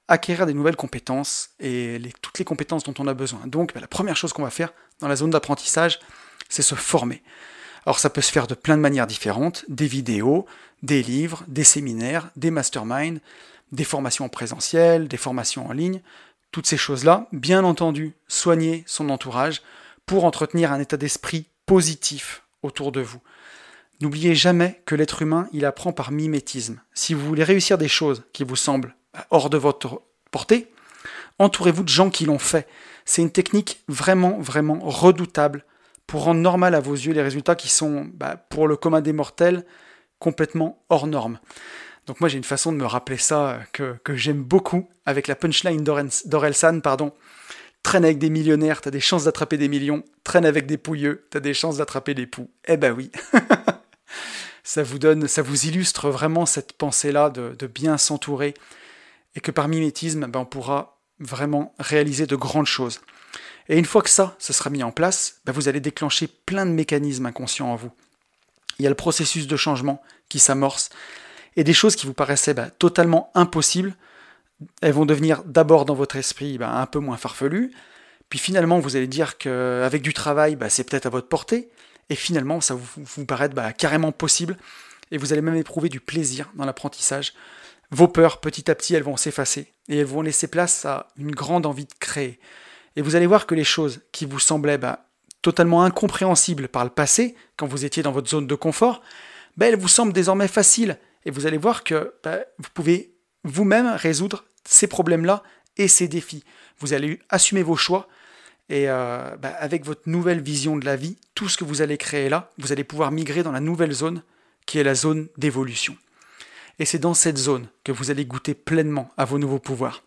acquérir des nouvelles compétences et toutes les compétences dont on a besoin. Donc, la première chose qu'on va faire dans la zone d'apprentissage, c'est se former. Alors ça peut se faire de plein de manières différentes, des vidéos, des livres, des séminaires, des masterminds, des formations en présentiel, des formations en ligne, toutes ces choses-là, bien entendu, soigner son entourage pour entretenir un état d'esprit positif autour de vous. N'oubliez jamais que l'être humain, il apprend par mimétisme. Si vous voulez réussir des choses qui vous semblent hors de votre portée, entourez-vous de gens qui l'ont fait. C'est une technique vraiment, vraiment redoutable pour rendre normal à vos yeux les résultats qui sont, bah, pour le commun des mortels, complètement hors normes. Donc moi j'ai une façon de me rappeler ça que, j'aime beaucoup avec la punchline d'Orelsan, pardon, Traîne avec des millionnaires, t'as des chances d'attraper des millions. Traîne avec des pouilleux, t'as des chances d'attraper des poux. Eh ben oui. ça vous donne, ça vous illustre vraiment cette pensée-là de, bien s'entourer et que par mimétisme, ben, on pourra vraiment réaliser de grandes choses. Et une fois que ça, ça sera mis en place, ben, vous allez déclencher plein de mécanismes inconscients en vous. Il y a le processus de changement qui s'amorce et des choses qui vous paraissaient ben, totalement impossibles, elles vont devenir d'abord dans votre esprit ben, un peu moins farfelues, puis finalement vous allez dire qu'avec du travail, c'est peut-être à votre portée, et finalement ça vous, vous paraître bah, carrément possible, et vous allez même éprouver du plaisir dans l'apprentissage. Vos peurs, petit à petit, elles vont s'effacer, et elles vont laisser place à une grande envie de créer. Et vous allez voir que les choses qui vous semblaient bah, totalement incompréhensibles par le passé, quand vous étiez dans votre zone de confort, bah, elles vous semblent désormais faciles, et vous allez voir que vous pouvez vous-même résoudre ces problèmes-là et ces défis. Vous allez assumer vos choix, et euh, bah, avec votre nouvelle vision de la vie, tout ce que vous allez créer là, vous allez pouvoir migrer dans la nouvelle zone qui est la zone d'évolution. Et c'est dans cette zone que vous allez goûter pleinement à vos nouveaux pouvoirs.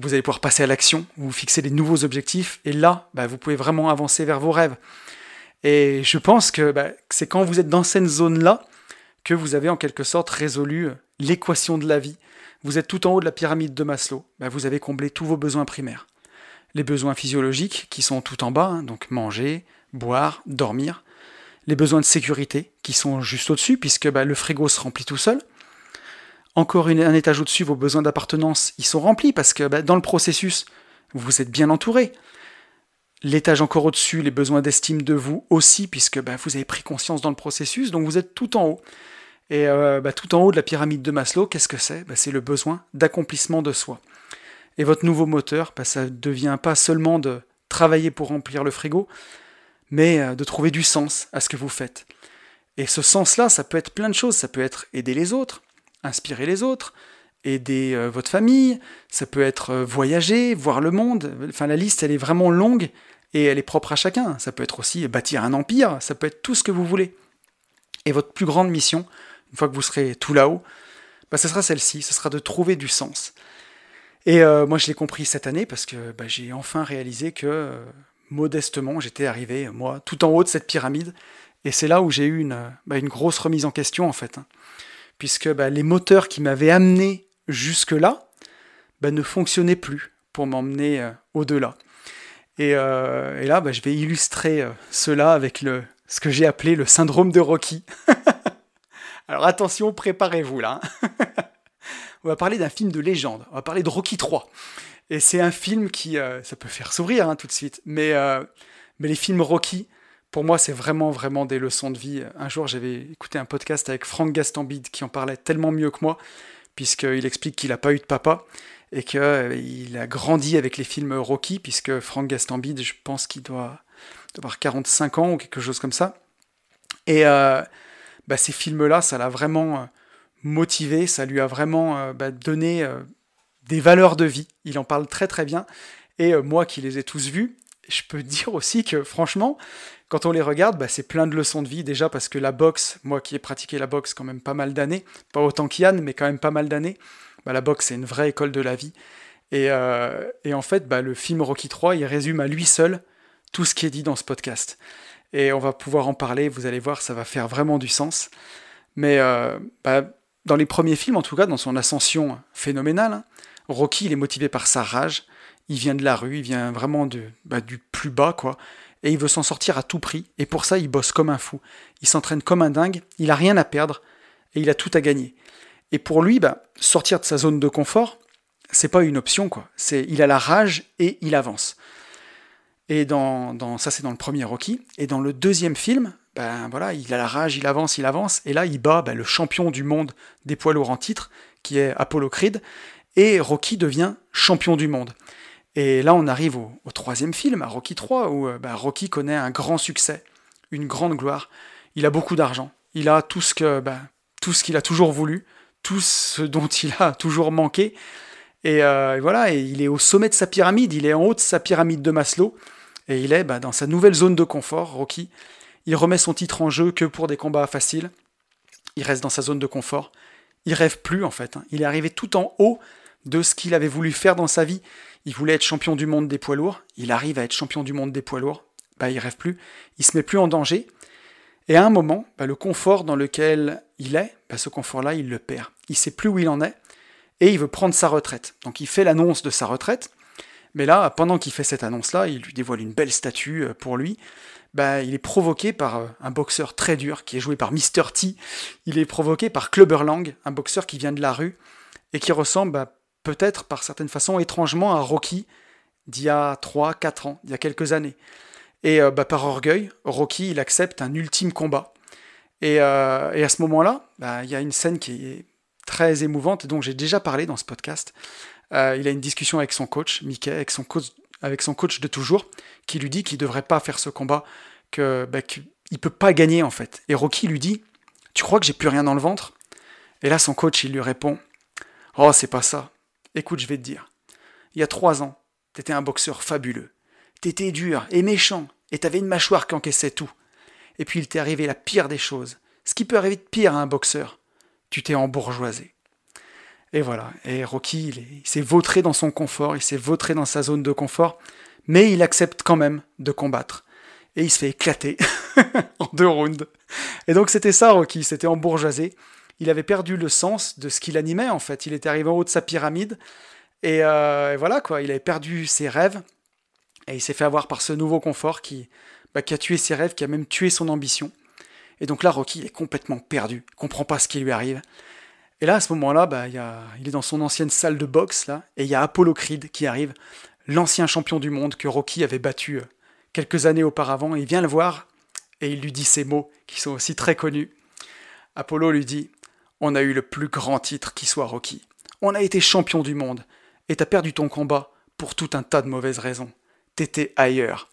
Vous allez pouvoir passer à l'action, vous fixer des nouveaux objectifs, et là, bah, vous pouvez vraiment avancer vers vos rêves. Et je pense que bah, c'est quand vous êtes dans cette zone-là que vous avez en quelque sorte résolu l'équation de la vie. Vous êtes tout en haut de la pyramide de Maslow, vous avez comblé tous vos besoins primaires les besoins physiologiques qui sont tout en bas, hein, donc manger, boire, dormir, les besoins de sécurité qui sont juste au-dessus, puisque bah, le frigo se remplit tout seul. Encore un étage au-dessus, vos besoins d'appartenance, ils sont remplis, parce que bah, dans le processus, vous êtes bien entouré. L'étage encore au-dessus, les besoins d'estime de vous aussi, puisque bah, vous avez pris conscience dans le processus, donc vous êtes tout en haut. Et euh, tout en haut de la pyramide de Maslow, qu'est-ce que c'est? C'est le besoin d'accomplissement de soi. Et votre nouveau moteur, bah, ça ne devient pas seulement de travailler pour remplir le frigo, mais euh, de trouver du sens à ce que vous faites. Et ce sens-là, ça peut être plein de choses. Ça peut être aider les autres, inspirer les autres, aider euh, votre famille, ça peut être euh, voyager, voir le monde. Enfin, la liste, elle est vraiment longue et elle est propre à chacun. Ça peut être aussi bâtir un empire, ça peut être tout ce que vous voulez. Et votre plus grande mission, une fois que vous serez tout là-haut, bah, ce sera celle-ci, ce sera de trouver du sens. Et euh, moi, je l'ai compris cette année parce que bah, j'ai enfin réalisé que, modestement, j'étais arrivé, moi, tout en haut de cette pyramide. Et c'est là où j'ai eu une, bah, une, grosse remise en question, en fait. Puisque bah, les moteurs qui m'avaient amené jusque-là ne fonctionnaient plus pour m'emmener euh, au-delà. Et, et, là, je vais illustrer cela avec ce que j'ai appelé le syndrome de Rocky. Alors attention, préparez-vous là. On va parler d'un film de légende, on va parler de Rocky 3. Et c'est un film qui, euh, ça peut faire sourire hein, tout de suite, euh, mais les films Rocky, pour moi, c'est vraiment, vraiment des leçons de vie. Un jour, j'avais écouté un podcast avec Franck Gastambide qui en parlait tellement mieux que moi, puisqu'il explique qu'il n'a pas eu de papa et qu'il euh, a grandi avec les films Rocky, puisque Franck Gastambide, je pense qu'il doit, avoir 45 ans ou quelque chose comme ça. Et bah, ces films-là, ça l'a vraiment motivé, ça lui a vraiment euh, bah, donné euh, des valeurs de vie. Il en parle très très bien. Et euh, moi qui les ai tous vus, je peux dire aussi que franchement, quand on les regarde, bah, c'est plein de leçons de vie. Déjà parce que la boxe, moi qui ai pratiqué la boxe quand même pas mal d'années, pas autant qu'Yann, mais quand même pas mal d'années, bah, la boxe c'est une vraie école de la vie. Et, et en fait, le film Rocky 3, il résume à lui seul tout ce qui est dit dans ce podcast. Et on va pouvoir en parler, vous allez voir, ça va faire vraiment du sens. Mais bah, dans les premiers films, en tout cas, dans son ascension phénoménale, hein, Rocky, il est motivé par sa rage. Il vient de la rue, il vient vraiment bah, du plus bas, quoi. Et il veut s'en sortir à tout prix. Et pour ça, il bosse comme un fou. Il s'entraîne comme un dingue. Il a rien à perdre et il a tout à gagner. Et pour lui, bah, sortir de sa zone de confort, c'est pas une option. C'est, il a la rage et il avance. Et dans, ça, c'est dans le premier Rocky. Et dans le deuxième film, ben voilà, il a la rage, il avance, il avance, et là il bat ben, le champion du monde des poids lourds en titre, qui est Apollo Creed, et Rocky devient champion du monde. Et là on arrive au, troisième film, à Rocky 3, où euh, ben, Rocky connaît un grand succès, une grande gloire. Il a beaucoup d'argent, il a tout ce que ben, tout qu'il a toujours voulu, tout ce dont il a toujours manqué. Et, euh, voilà, il est au sommet de sa pyramide, il est en haut de sa pyramide de Maslow, et il est ben, dans sa nouvelle zone de confort, Rocky. Il remet son titre en jeu que pour des combats faciles. Il reste dans sa zone de confort. Il rêve plus en fait. Hein. Il est arrivé tout en haut de ce qu'il avait voulu faire dans sa vie. Il voulait être champion du monde des poids lourds. Il arrive à être champion du monde des poids lourds. Bah, il rêve plus. Il se met plus en danger. Et à un moment, bah, le confort dans lequel il est, bah, ce confort-là, il le perd. Il sait plus où il en est et il veut prendre sa retraite. Donc il fait l'annonce de sa retraite. Mais là, pendant qu'il fait cette annonce-là, il lui dévoile une belle statue euh, pour lui. Bah, il est provoqué par euh, un boxeur très dur qui est joué par Mr. T. Il est provoqué par Clubber Lang, un boxeur qui vient de la rue et qui ressemble bah, peut-être par certaines façons étrangement à Rocky d'il y a 3-4 ans, d'il y a quelques années. Et euh, bah, par orgueil, Rocky, il accepte un ultime combat. Et, et à ce moment-là, bah, il y a une scène qui est très émouvante, dont j'ai déjà parlé dans ce podcast. Euh, il a une discussion avec son coach, Mickey, avec son coach, de toujours, qui lui dit qu'il ne devrait pas faire ce combat, bah, qu'il ne peut pas gagner en fait. Et Rocky lui dit Tu crois que j'ai plus rien dans le ventre? Et là, son coach, il lui répond Oh, c'est pas ça. Écoute, je vais te dire. Il y a trois ans, t'étais un boxeur fabuleux. T'étais dur et méchant, et t'avais une mâchoire qui encaissait tout. Et puis il t'est arrivé la pire des choses. Ce qui peut arriver de pire à un boxeur. Tu t'es embourgeoisé. Et voilà. Et Rocky, il s'est vautré dans son confort, il s'est vautré dans sa zone de confort, mais il accepte quand même de combattre. Et il se fait éclater en deux rounds. Et donc c'était ça, Rocky, c'était embourgeoisé. Il avait perdu le sens de ce qu'il animait, en fait. Il était arrivé en haut de sa pyramide. Et, euh, voilà, quoi. Il avait perdu ses rêves. Et il s'est fait avoir par ce nouveau confort qui, bah, a tué ses rêves, qui a même tué son ambition. Et donc là, Rocky est complètement perdu, il comprend pas ce qui lui arrive. Et là, à ce moment-là, bah, il, il est dans son ancienne salle de boxe, là, et il y a Apollo Creed qui arrive, l'ancien champion du monde que Rocky avait battu euh, quelques années auparavant. Il vient le voir et il lui dit ces mots qui sont aussi très connus. Apollo lui dit On a eu le plus grand titre qui soit Rocky. On a été champion du monde, et t'as perdu ton combat pour tout un tas de mauvaises raisons. T'étais ailleurs.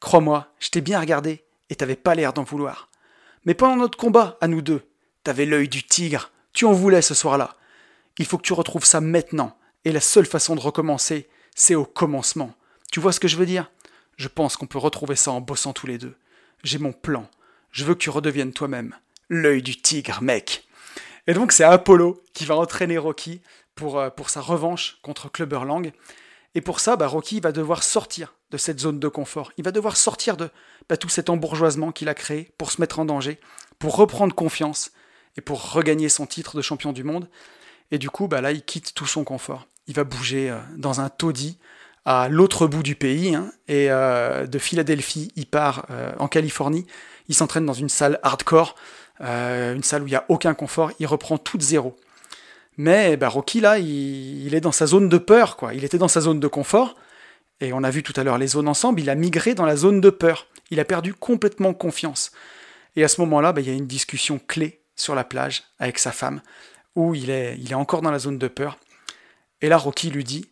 Crois-moi, je t'ai bien regardé et t'avais pas l'air d'en vouloir. Mais pendant notre combat, à nous deux, t'avais l'œil du tigre, tu en voulais ce soir-là. Il faut que tu retrouves ça maintenant, et la seule façon de recommencer, c'est au commencement. Tu vois ce que je veux dire? Je pense qu'on peut retrouver ça en bossant tous les deux. J'ai mon plan. Je veux que tu redeviennes toi-même. L'œil du tigre, mec. Et donc c'est Apollo qui va entraîner Rocky pour, euh, pour sa revanche contre Clubber Lang. Et pour ça, bah, Rocky va devoir sortir de cette zone de confort. Il va devoir sortir de bah, tout cet embourgeoisement qu'il a créé pour se mettre en danger, pour reprendre confiance et pour regagner son titre de champion du monde. Et du coup, bah, là, il quitte tout son confort. Il va bouger euh, dans un taudis à l'autre bout du pays. Hein, et euh, de Philadelphie, il part en Californie. Il s'entraîne dans une salle hardcore, une salle où il n'y a aucun confort. Il reprend tout de zéro. Mais bah, Rocky, là, il, est dans sa zone de peur. quoi. Il était dans sa zone de confort. Et on a vu tout à l'heure les zones ensemble. Il a migré dans la zone de peur. Il a perdu complètement confiance. Et à ce moment-là, bah, il y a une discussion clé sur la plage avec sa femme, où il est, il est encore dans la zone de peur. Et là, Rocky lui dit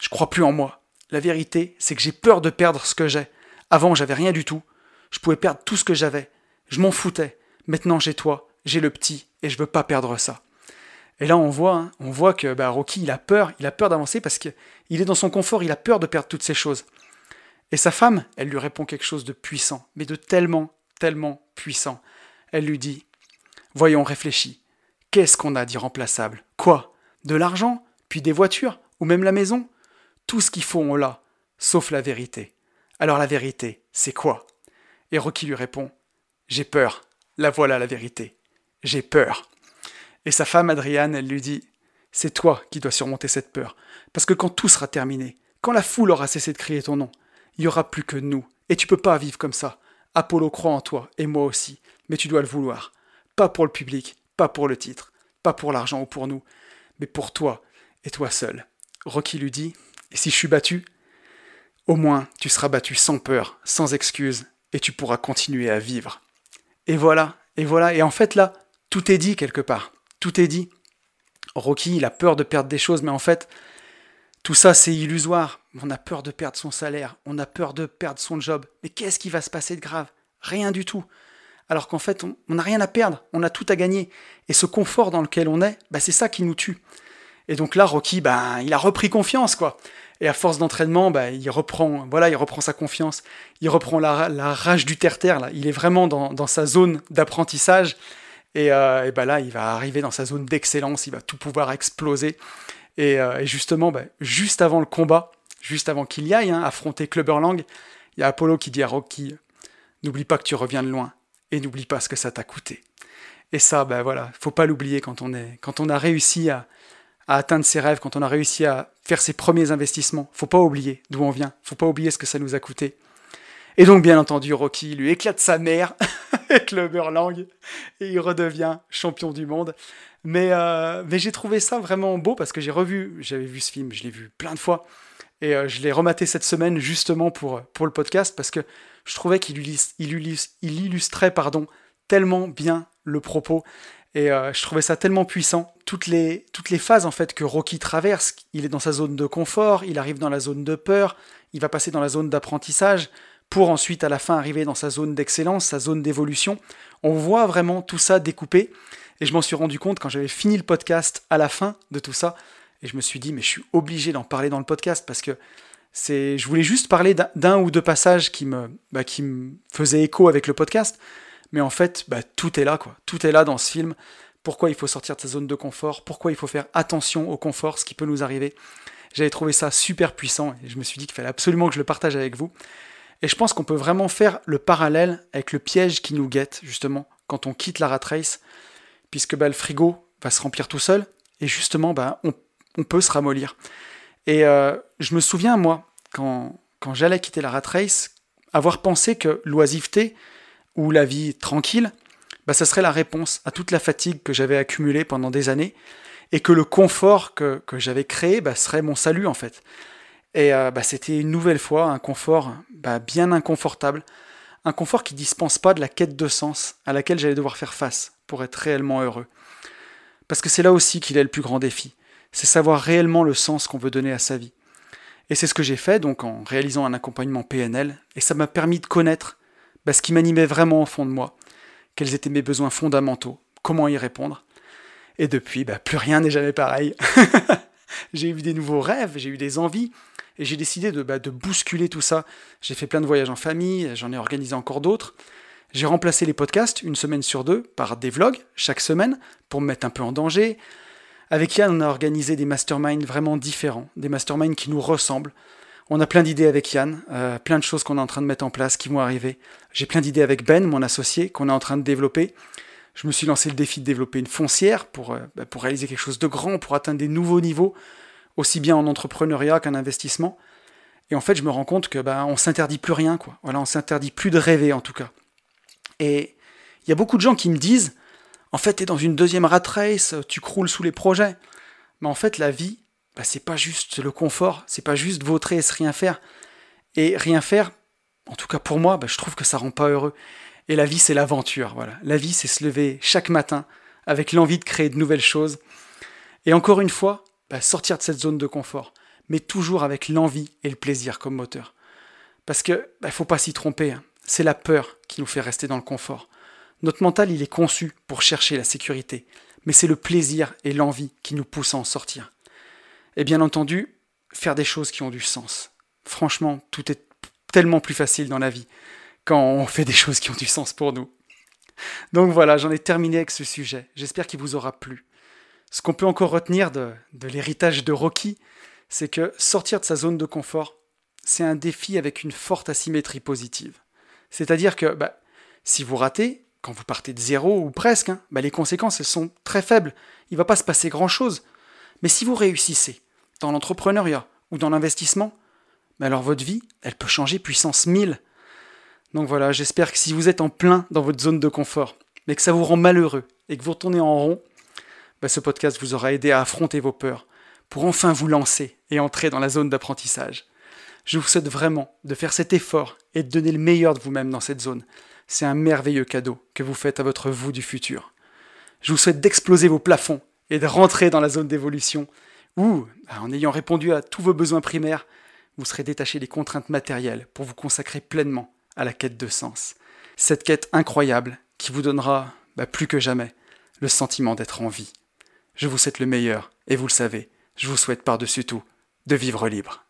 Je crois plus en moi. La vérité, c'est que j'ai peur de perdre ce que j'ai. Avant, j'avais rien du tout. Je pouvais perdre tout ce que j'avais. Je m'en foutais. Maintenant, j'ai toi, j'ai le petit, et je veux pas perdre ça. Et là, on voit, hein, on voit que bah, Rocky, il a peur, il a peur d'avancer parce qu'il est dans son confort, il a peur de perdre toutes ces choses. Et sa femme, elle lui répond quelque chose de puissant, mais de tellement, tellement puissant. Elle lui dit Voyons, réfléchis. Qu'est-ce qu'on a d'irremplaçable? Quoi? De l'argent? Puis des voitures? Ou même la maison? Tout ce qu'il faut, on l'a, sauf la vérité. Alors la vérité, c'est quoi? Et Rocky lui répond J'ai peur. La voilà la vérité. J'ai peur. Et sa femme Adriane, elle lui dit C'est toi qui dois surmonter cette peur. Parce que quand tout sera terminé, quand la foule aura cessé de crier ton nom, il n'y aura plus que nous. Et tu peux pas vivre comme ça. Apollo croit en toi, et moi aussi. Mais tu dois le vouloir. Pas pour le public, pas pour le titre, pas pour l'argent ou pour nous, mais pour toi et toi seul. Rocky lui dit Et si je suis battu Au moins, tu seras battu sans peur, sans excuse, et tu pourras continuer à vivre. Et voilà, et voilà, et en fait là, tout est dit quelque part tout est dit. Rocky, il a peur de perdre des choses, mais en fait, tout ça, c'est illusoire. On a peur de perdre son salaire, on a peur de perdre son job. Mais qu'est-ce qui va se passer de grave? Rien du tout. Alors qu'en fait, on n'a rien à perdre, on a tout à gagner. Et ce confort dans lequel on est, bah, c'est ça qui nous tue. Et donc là, Rocky, bah, il a repris confiance, quoi. Et à force d'entraînement, bah, il reprend, voilà, il reprend sa confiance, il reprend la, rage du terre-terre. Là. Il est vraiment dans, sa zone d'apprentissage. Et, euh, bah là, il va arriver dans sa zone d'excellence, il va tout pouvoir exploser. Et, euh, justement, bah, juste avant le combat, juste avant qu'il y aille, hein, affronter Clubberlang, il y a Apollo qui dit à Rocky N'oublie pas que tu reviens de loin, et n'oublie pas ce que ça t'a coûté. Et ça, ben voilà, faut pas l'oublier quand on est, quand on a réussi à, atteindre ses rêves, quand on a réussi à faire ses premiers investissements. Faut pas oublier d'où on vient. Faut pas oublier ce que ça nous a coûté. Et donc, bien entendu, Rocky lui éclate sa mère avec le Burlang et il redevient champion du monde. Mais, euh, mais j'ai trouvé ça vraiment beau parce que j'ai revu, j'avais vu ce film, je l'ai vu plein de fois et euh, je l'ai rematé cette semaine justement pour, pour le podcast parce que je trouvais qu'il il, illustrait pardon, tellement bien le propos et euh, je trouvais ça tellement puissant. Toutes les, phases en fait que Rocky traverse, il est dans sa zone de confort, il arrive dans la zone de peur, il va passer dans la zone d'apprentissage, pour ensuite à la fin arriver dans sa zone d'excellence, sa zone d'évolution. On voit vraiment tout ça découpé. Et je m'en suis rendu compte quand j'avais fini le podcast à la fin de tout ça. Et je me suis dit, mais je suis obligé d'en parler dans le podcast parce que c'est, je voulais juste parler d'un ou deux passages qui bah, qui me faisaient écho avec le podcast. Mais en fait, bah, tout est là, quoi. Tout est là dans ce film. Pourquoi il faut sortir de sa zone de confort? Pourquoi il faut faire attention au confort, ce qui peut nous arriver? J'avais trouvé ça super puissant et je me suis dit qu'il fallait absolument que je le partage avec vous. Et je pense qu'on peut vraiment faire le parallèle avec le piège qui nous guette, justement, quand on quitte la rat race, puisque bah, le frigo va se remplir tout seul, et justement, bah, on, peut se ramollir. Et euh, je me souviens, moi, quand, quand j'allais quitter la rat race, avoir pensé que l'oisiveté, ou la vie tranquille, bah, ça serait la réponse à toute la fatigue que j'avais accumulée pendant des années, et que le confort que, j'avais créé bah, serait mon salut, en fait. Et euh, bah, c'était une nouvelle fois un confort bah, bien inconfortable, un confort qui dispense pas de la quête de sens à laquelle j'allais devoir faire face pour être réellement heureux. Parce que c'est là aussi qu'il est le plus grand défi, c'est savoir réellement le sens qu'on veut donner à sa vie. Et c'est ce que j'ai fait donc en réalisant un accompagnement PNL, et ça m'a permis de connaître bah, ce qui m'animait vraiment au fond de moi, quels étaient mes besoins fondamentaux, comment y répondre. Et depuis, plus rien n'est jamais pareil. j'ai eu des nouveaux rêves, j'ai eu des envies, et j'ai décidé de, bah, de bousculer tout ça. J'ai fait plein de voyages en famille, j'en ai organisé encore d'autres. J'ai remplacé les podcasts une semaine sur deux par des vlogs chaque semaine pour me mettre un peu en danger. Avec Yann, on a organisé des masterminds vraiment différents, des masterminds qui nous ressemblent. On a plein d'idées avec Yann, euh, plein de choses qu'on est en train de mettre en place qui vont arriver. J'ai plein d'idées avec Ben, mon associé, qu'on est en train de développer. Je me suis lancé le défi de développer une foncière pour, euh, bah, pour réaliser quelque chose de grand, pour atteindre des nouveaux niveaux aussi bien en entrepreneuriat qu'en investissement. Et en fait, je me rends compte que ben, on s'interdit plus rien, quoi. Voilà, on s'interdit plus de rêver en tout cas. Et il y a beaucoup de gens qui me disent, en fait, tu es dans une deuxième rat race, tu croules sous les projets. Mais en fait, la vie, ben, c'est pas juste le confort, c'est pas juste vautrer et se rien faire. Et rien faire, en tout cas pour moi, ben, je trouve que ça rend pas heureux. Et la vie, c'est l'aventure. Voilà, la vie, c'est se lever chaque matin avec l'envie de créer de nouvelles choses. Et encore une fois, bah, sortir de cette zone de confort, mais toujours avec l'envie et le plaisir comme moteur. Parce que ne bah, faut pas s'y tromper, hein. c'est la peur qui nous fait rester dans le confort. Notre mental, il est conçu pour chercher la sécurité, mais c'est le plaisir et l'envie qui nous poussent à en sortir. Et bien entendu, faire des choses qui ont du sens. Franchement, tout est tellement plus facile dans la vie quand on fait des choses qui ont du sens pour nous. Donc voilà, j'en ai terminé avec ce sujet. J'espère qu'il vous aura plu. Ce qu'on peut encore retenir de, l'héritage de Rocky, c'est que sortir de sa zone de confort, c'est un défi avec une forte asymétrie positive. C'est-à-dire que bah, si vous ratez, quand vous partez de zéro ou presque, hein, bah, les conséquences sont très faibles. Il ne va pas se passer grand-chose. Mais si vous réussissez dans l'entrepreneuriat ou dans l'investissement, bah, alors votre vie, elle peut changer puissance 1000. Donc voilà, j'espère que si vous êtes en plein dans votre zone de confort, mais que ça vous rend malheureux et que vous retournez en rond, bah, ce podcast vous aura aidé à affronter vos peurs pour enfin vous lancer et entrer dans la zone d'apprentissage. Je vous souhaite vraiment de faire cet effort et de donner le meilleur de vous-même dans cette zone. C'est un merveilleux cadeau que vous faites à votre vous du futur. Je vous souhaite d'exploser vos plafonds et de rentrer dans la zone d'évolution où, bah, en ayant répondu à tous vos besoins primaires, vous serez détaché des contraintes matérielles pour vous consacrer pleinement à la quête de sens. Cette quête incroyable qui vous donnera, bah, plus que jamais, le sentiment d'être en vie. Je vous souhaite le meilleur, et vous le savez, je vous souhaite par-dessus tout de vivre libre.